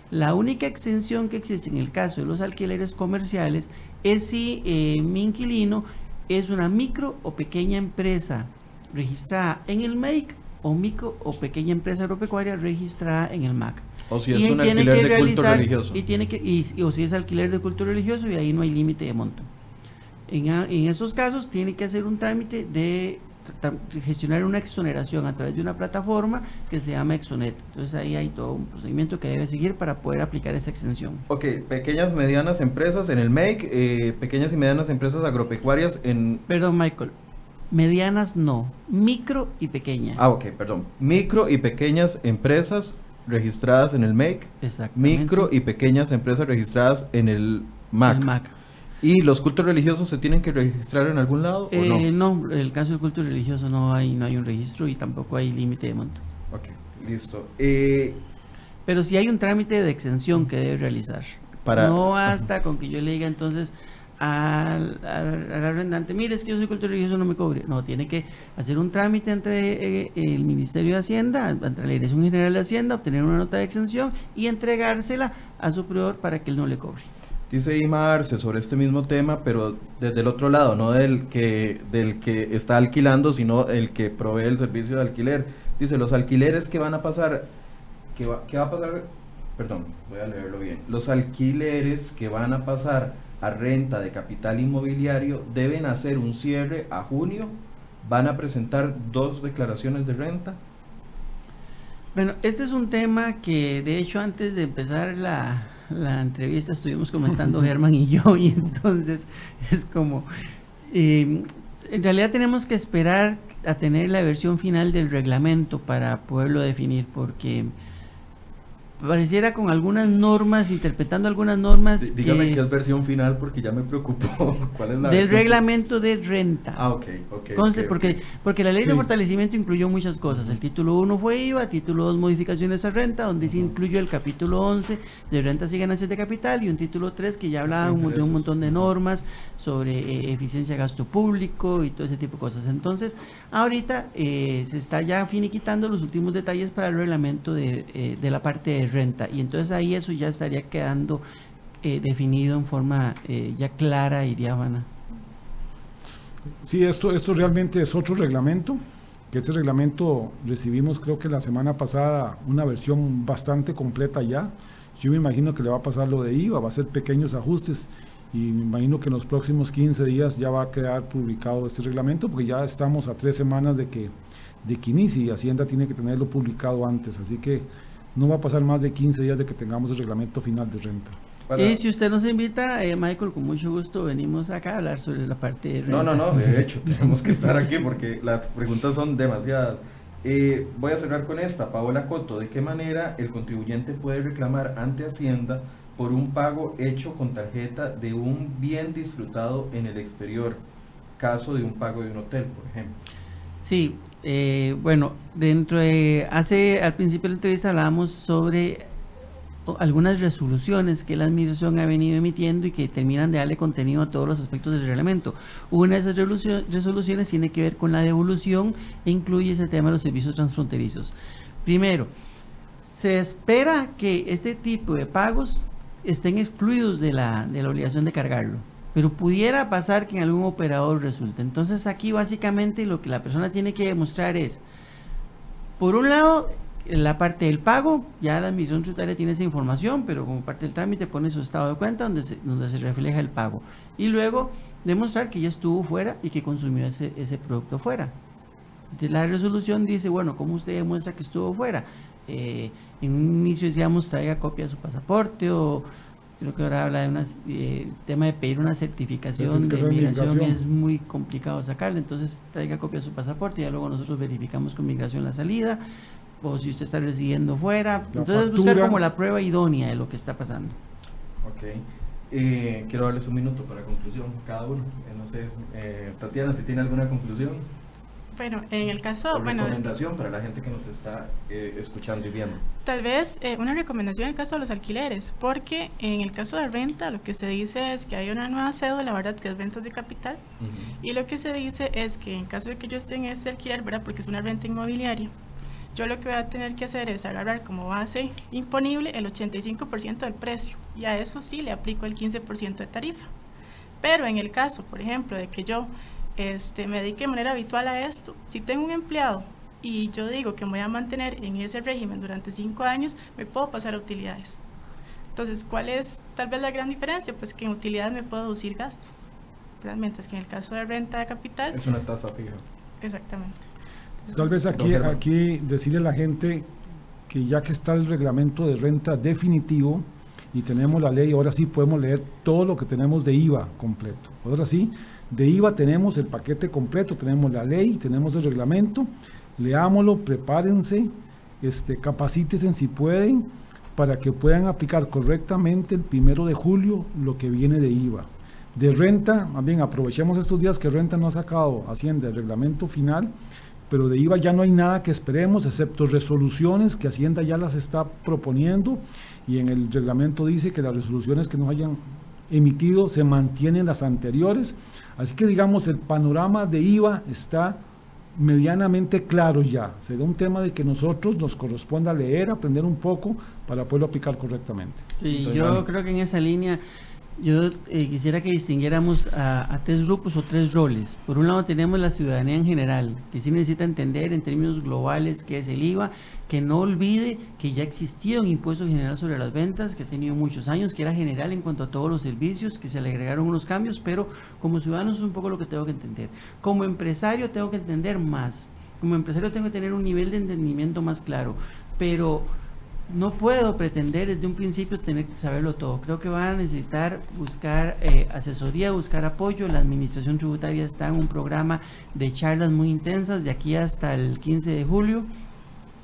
La única exención que existe en el caso de los alquileres comerciales es si eh, mi inquilino es una micro o pequeña empresa registrada en el MAIC o micro o pequeña empresa agropecuaria registrada en el MAC. O si es un alquiler de culto religioso. Y tiene que, y, o si es alquiler de culto religioso y ahí no hay límite de monto. En, en esos casos tiene que hacer un trámite de gestionar una exoneración a través de una plataforma que se llama Exonet. Entonces ahí hay todo un procedimiento que debe seguir para poder aplicar esa exención. Ok, pequeñas, medianas empresas en el MAKE, eh, pequeñas y medianas empresas agropecuarias en... Perdón, Michael. Medianas no, micro y pequeña. Ah, ok, perdón. Micro y pequeñas empresas registradas en el MAKE. Micro y pequeñas empresas registradas en el MAC. El MAC. ¿Y los cultos religiosos se tienen que registrar en algún lado? o no? Eh, no, el caso del culto religioso no hay, no hay un registro y tampoco hay límite de monto. Ok, listo. Eh, Pero sí hay un trámite de exención que debe realizar. Para, no basta con que yo le diga entonces al, arrendante, mire, es que yo soy culto religioso, no me cobre. No, tiene que hacer un trámite entre eh, el Ministerio de Hacienda, entre la Dirección General de Hacienda, obtener una nota de exención y entregársela al superior para que él no le cobre. Dice Ima Arce sobre este mismo tema, pero desde el otro lado, no del que, del que está alquilando, sino el que provee el servicio de alquiler. Dice, los alquileres que van a pasar, que va, va a pasar, perdón, voy a leerlo bien, los alquileres que van a pasar a renta de capital inmobiliario deben hacer un cierre a junio, van a presentar dos declaraciones de renta. Bueno, este es un tema que de hecho antes de empezar la, la entrevista estuvimos comentando Germán y yo y entonces es como, eh, en realidad tenemos que esperar a tener la versión final del reglamento para poderlo definir porque pareciera con algunas normas, interpretando algunas normas. dígame qué es versión final porque ya me preocupó. ¿Cuál es la Del reglamento de renta. Ah, ok, ok. porque, porque la ley de fortalecimiento incluyó muchas cosas. El título 1 fue IVA, título 2 modificaciones a renta, donde se incluyó el capítulo 11 de rentas y ganancias de capital y un título 3 que ya hablaba de un montón de normas sobre eh, eficiencia de gasto público y todo ese tipo de cosas. Entonces, ahorita eh, se está ya finiquitando los últimos detalles para el reglamento de, eh, de la parte de renta. Y entonces ahí eso ya estaría quedando eh, definido en forma eh, ya clara y diáfana. Sí, esto, esto realmente es otro reglamento, que este reglamento recibimos creo que la semana pasada una versión bastante completa ya. Yo me imagino que le va a pasar lo de IVA, va a ser pequeños ajustes y me imagino que en los próximos 15 días ya va a quedar publicado este reglamento porque ya estamos a tres semanas de que, de que inicie y Hacienda tiene que tenerlo publicado antes. Así que no va a pasar más de 15 días de que tengamos el reglamento final de renta. Y si usted nos invita, eh, Michael, con mucho gusto venimos acá a hablar sobre la parte de renta. No, no, no, de hecho, tenemos que estar aquí porque las preguntas son demasiadas. Eh, voy a cerrar con esta, Paola Coto, ¿de qué manera el contribuyente puede reclamar ante Hacienda por un pago hecho con tarjeta de un bien disfrutado en el exterior? Caso de un pago de un hotel, por ejemplo. Sí, eh, bueno, dentro de, hace, al principio de la entrevista hablábamos sobre algunas resoluciones que la administración ha venido emitiendo y que terminan de darle contenido a todos los aspectos del reglamento. Una de esas resoluciones tiene que ver con la devolución e incluye ese tema de los servicios transfronterizos. Primero, se espera que este tipo de pagos estén excluidos de la, de la obligación de cargarlo pero pudiera pasar que en algún operador resulte. Entonces aquí básicamente lo que la persona tiene que demostrar es, Por un lado, la parte del pago, ya la admisión tributaria tiene esa información, pero como parte del trámite pone su estado de cuenta donde se, donde se refleja el pago. Y luego demostrar que ya estuvo fuera y que consumió ese, ese producto fuera. la resolución dice, bueno, ¿cómo usted demuestra que estuvo fuera? Eh, en un inicio decíamos traiga copia de su pasaporte o creo que ahora habla de un eh, tema de pedir una certificación de migración, es muy complicado sacarle, entonces traiga copia de su pasaporte y ya luego nosotros verificamos con migración la salida, o si usted está residiendo fuera. Entonces buscar como la prueba idónea de lo que está pasando. Ok. Eh, quiero darles un minuto para conclusión, cada uno. Eh, no sé, eh, Tatiana, si tiene alguna conclusión. Bueno, en el caso... Recomendación para la gente que nos está escuchando y viendo. Tal vez una recomendación en el caso de los alquileres, porque en el caso de renta lo que se dice es que hay una nueva cédula, verdad, que es ventas de capital, y lo que se dice es que en caso de que yo esté en este alquiler, ¿verdad? Porque es una renta inmobiliaria, yo lo que voy a tener que hacer es agarrar como base imponible el 85% del precio y a eso sí le aplico el 15% de tarifa. Pero en el caso, por ejemplo, de que yo este, me dedique de manera habitual a esto, si tengo un empleado y yo digo que me voy a mantener en ese régimen durante cinco años, me puedo pasar a utilidades. Entonces, ¿cuál es tal vez la gran diferencia? Pues que en utilidades me puedo deducir gastos. Mientras que en el caso de renta de capital... Es una tasa fija. Exactamente. Tal vez aquí, aquí decirle a la gente que ya que está el reglamento de renta definitivo y tenemos la ley, ahora sí podemos leer todo lo que tenemos de IVA completo. Ahora sí, de IVA tenemos el paquete completo, tenemos la ley, tenemos el reglamento, leámoslo, prepárense, este, capacítense si pueden para que puedan aplicar correctamente el primero de julio lo que viene de IVA. De renta, bien aprovechemos estos días que renta no ha sacado Hacienda el reglamento final pero de IVA ya no hay nada que esperemos, excepto resoluciones que Hacienda ya las está proponiendo y en el reglamento dice que las resoluciones que nos hayan emitido se mantienen las anteriores. Así que digamos, el panorama de IVA está medianamente claro ya. Será un tema de que nosotros nos corresponda leer, aprender un poco para poderlo aplicar correctamente. Sí, yo creo que en esa línea yo eh, quisiera que distinguiéramos a, tres grupos o tres roles. Por un lado tenemos la ciudadanía en general, que sí necesita entender en términos globales qué es el IVA, que no olvide que ya existía un impuesto general sobre las ventas, que ha tenido muchos años, que era general en cuanto a todos los servicios, que se le agregaron unos cambios, pero como ciudadano es un poco lo que tengo que entender. Como empresario tengo que entender más. Como empresario tengo que tener un nivel de entendimiento más claro. Pero no puedo pretender desde un principio tener que saberlo todo. Creo que van a necesitar buscar eh, asesoría, buscar apoyo. La Administración Tributaria está en un programa de charlas muy intensas de aquí hasta el 15 de julio.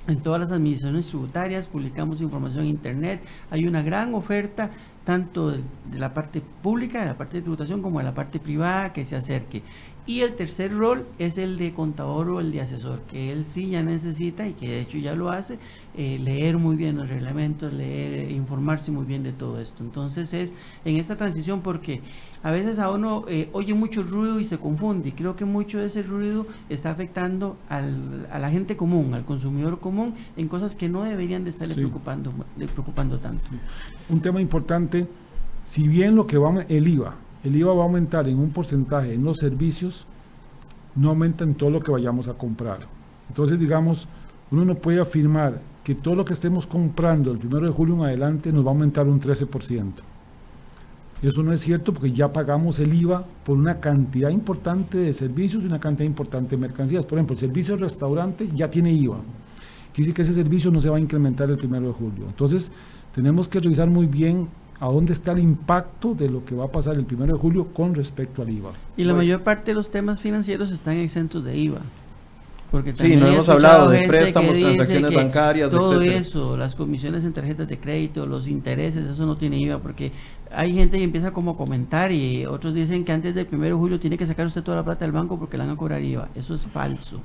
En todas las administraciones tributarias publicamos información en Internet. Hay una gran oferta tanto de, la parte pública, de la parte de tributación, como de la parte privada que se acerque. Y el tercer rol es el de contador o el de asesor, que él sí ya necesita y que de hecho ya lo hace, eh, leer muy bien los reglamentos, leer, informarse muy bien de todo esto. Entonces es en esta transición porque a veces a uno eh, oye mucho ruido y se confunde y creo que mucho de ese ruido está afectando al, a la gente común, al consumidor común, en cosas que no deberían de estarle preocupando, preocupando tanto. Un tema importante, si bien lo que va el IVA, el IVA va a aumentar en un porcentaje en los servicios, no aumenta en todo lo que vayamos a comprar. Entonces, digamos, uno no puede afirmar que todo lo que estemos comprando el primero de julio en adelante nos va a aumentar un 13%. Eso no es cierto porque ya pagamos el IVA por una cantidad importante de servicios y una cantidad importante de mercancías. Por ejemplo, el servicio de restaurante ya tiene IVA. Quiere decir que ese servicio no se va a incrementar el primero de julio. Entonces, tenemos que revisar muy bien a dónde está el impacto de lo que va a pasar el primero de julio con respecto al IVA. Y la mayor parte de los temas financieros están exentos de IVA. Porque sí, no hemos hablado de préstamos, transacciones bancarias, todo eso, las comisiones en tarjetas de crédito, los intereses, eso no tiene IVA, porque hay gente que empieza como a comentar y otros dicen que antes del 1 de julio tiene que sacar usted toda la plata del banco porque le van a cobrar IVA. Eso es falso.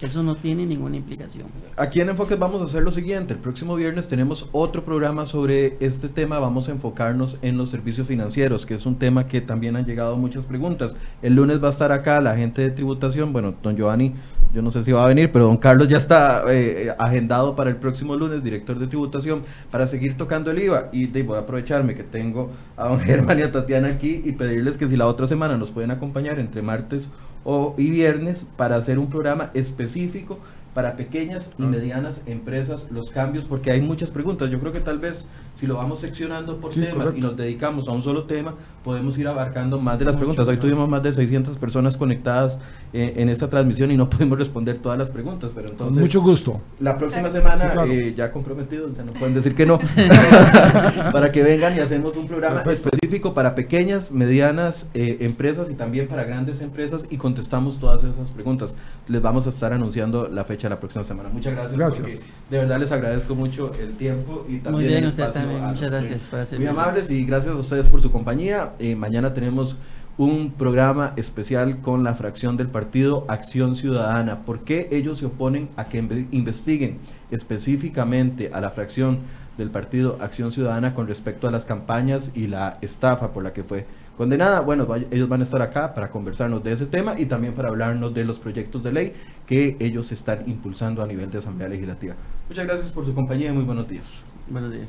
Eso no tiene ninguna implicación. Aquí en Enfoques vamos a hacer lo siguiente. El próximo viernes tenemos otro programa sobre este tema. Vamos a enfocarnos en los servicios financieros, que es un tema que también han llegado muchas preguntas. El lunes va a estar acá la gente de tributación. Bueno, don Giovanni yo no sé si va a venir, pero don Carlos ya está eh, agendado para el próximo lunes, director de tributación, para seguir tocando el IVA. Y voy a aprovecharme que tengo a don Germán y a Tatiana aquí y pedirles que si la otra semana nos pueden acompañar entre martes o, y viernes para hacer un programa específico para pequeñas y medianas empresas los cambios? Porque hay muchas preguntas. Yo creo que tal vez si lo vamos seccionando por Sí, temas y nos dedicamos a un solo tema, podemos ir abarcando más de las preguntas. Hoy tuvimos más de 600 personas conectadas eh, en esta transmisión y no pudimos responder todas las preguntas, pero entonces... mucho gusto. La próxima semana, Sí, claro. eh, ya comprometidos, ya no pueden decir que no, para que vengan y hacemos un programa Perfecto. específico para pequeñas, medianas eh, empresas y también para grandes empresas y contestamos todas esas preguntas. Les vamos a estar anunciando la fecha la próxima semana. Muchas gracias. Gracias. porque de verdad les agradezco mucho el tiempo y también Muy bien, el usted espacio también. a Muchas gracias Muy amables y gracias a ustedes por su compañía. Eh, mañana tenemos un programa especial con la fracción del partido Acción Ciudadana. ¿Por qué ellos se oponen a que inve- investiguen específicamente a la fracción del partido Acción Ciudadana con respecto a las campañas y la estafa por la que fue condenada. Bueno, ellos van a estar acá para conversarnos de ese tema y también para hablarnos de los proyectos de ley que ellos están impulsando a nivel de Asamblea Legislativa. Muchas gracias por su compañía y muy buenos días. Buenos días.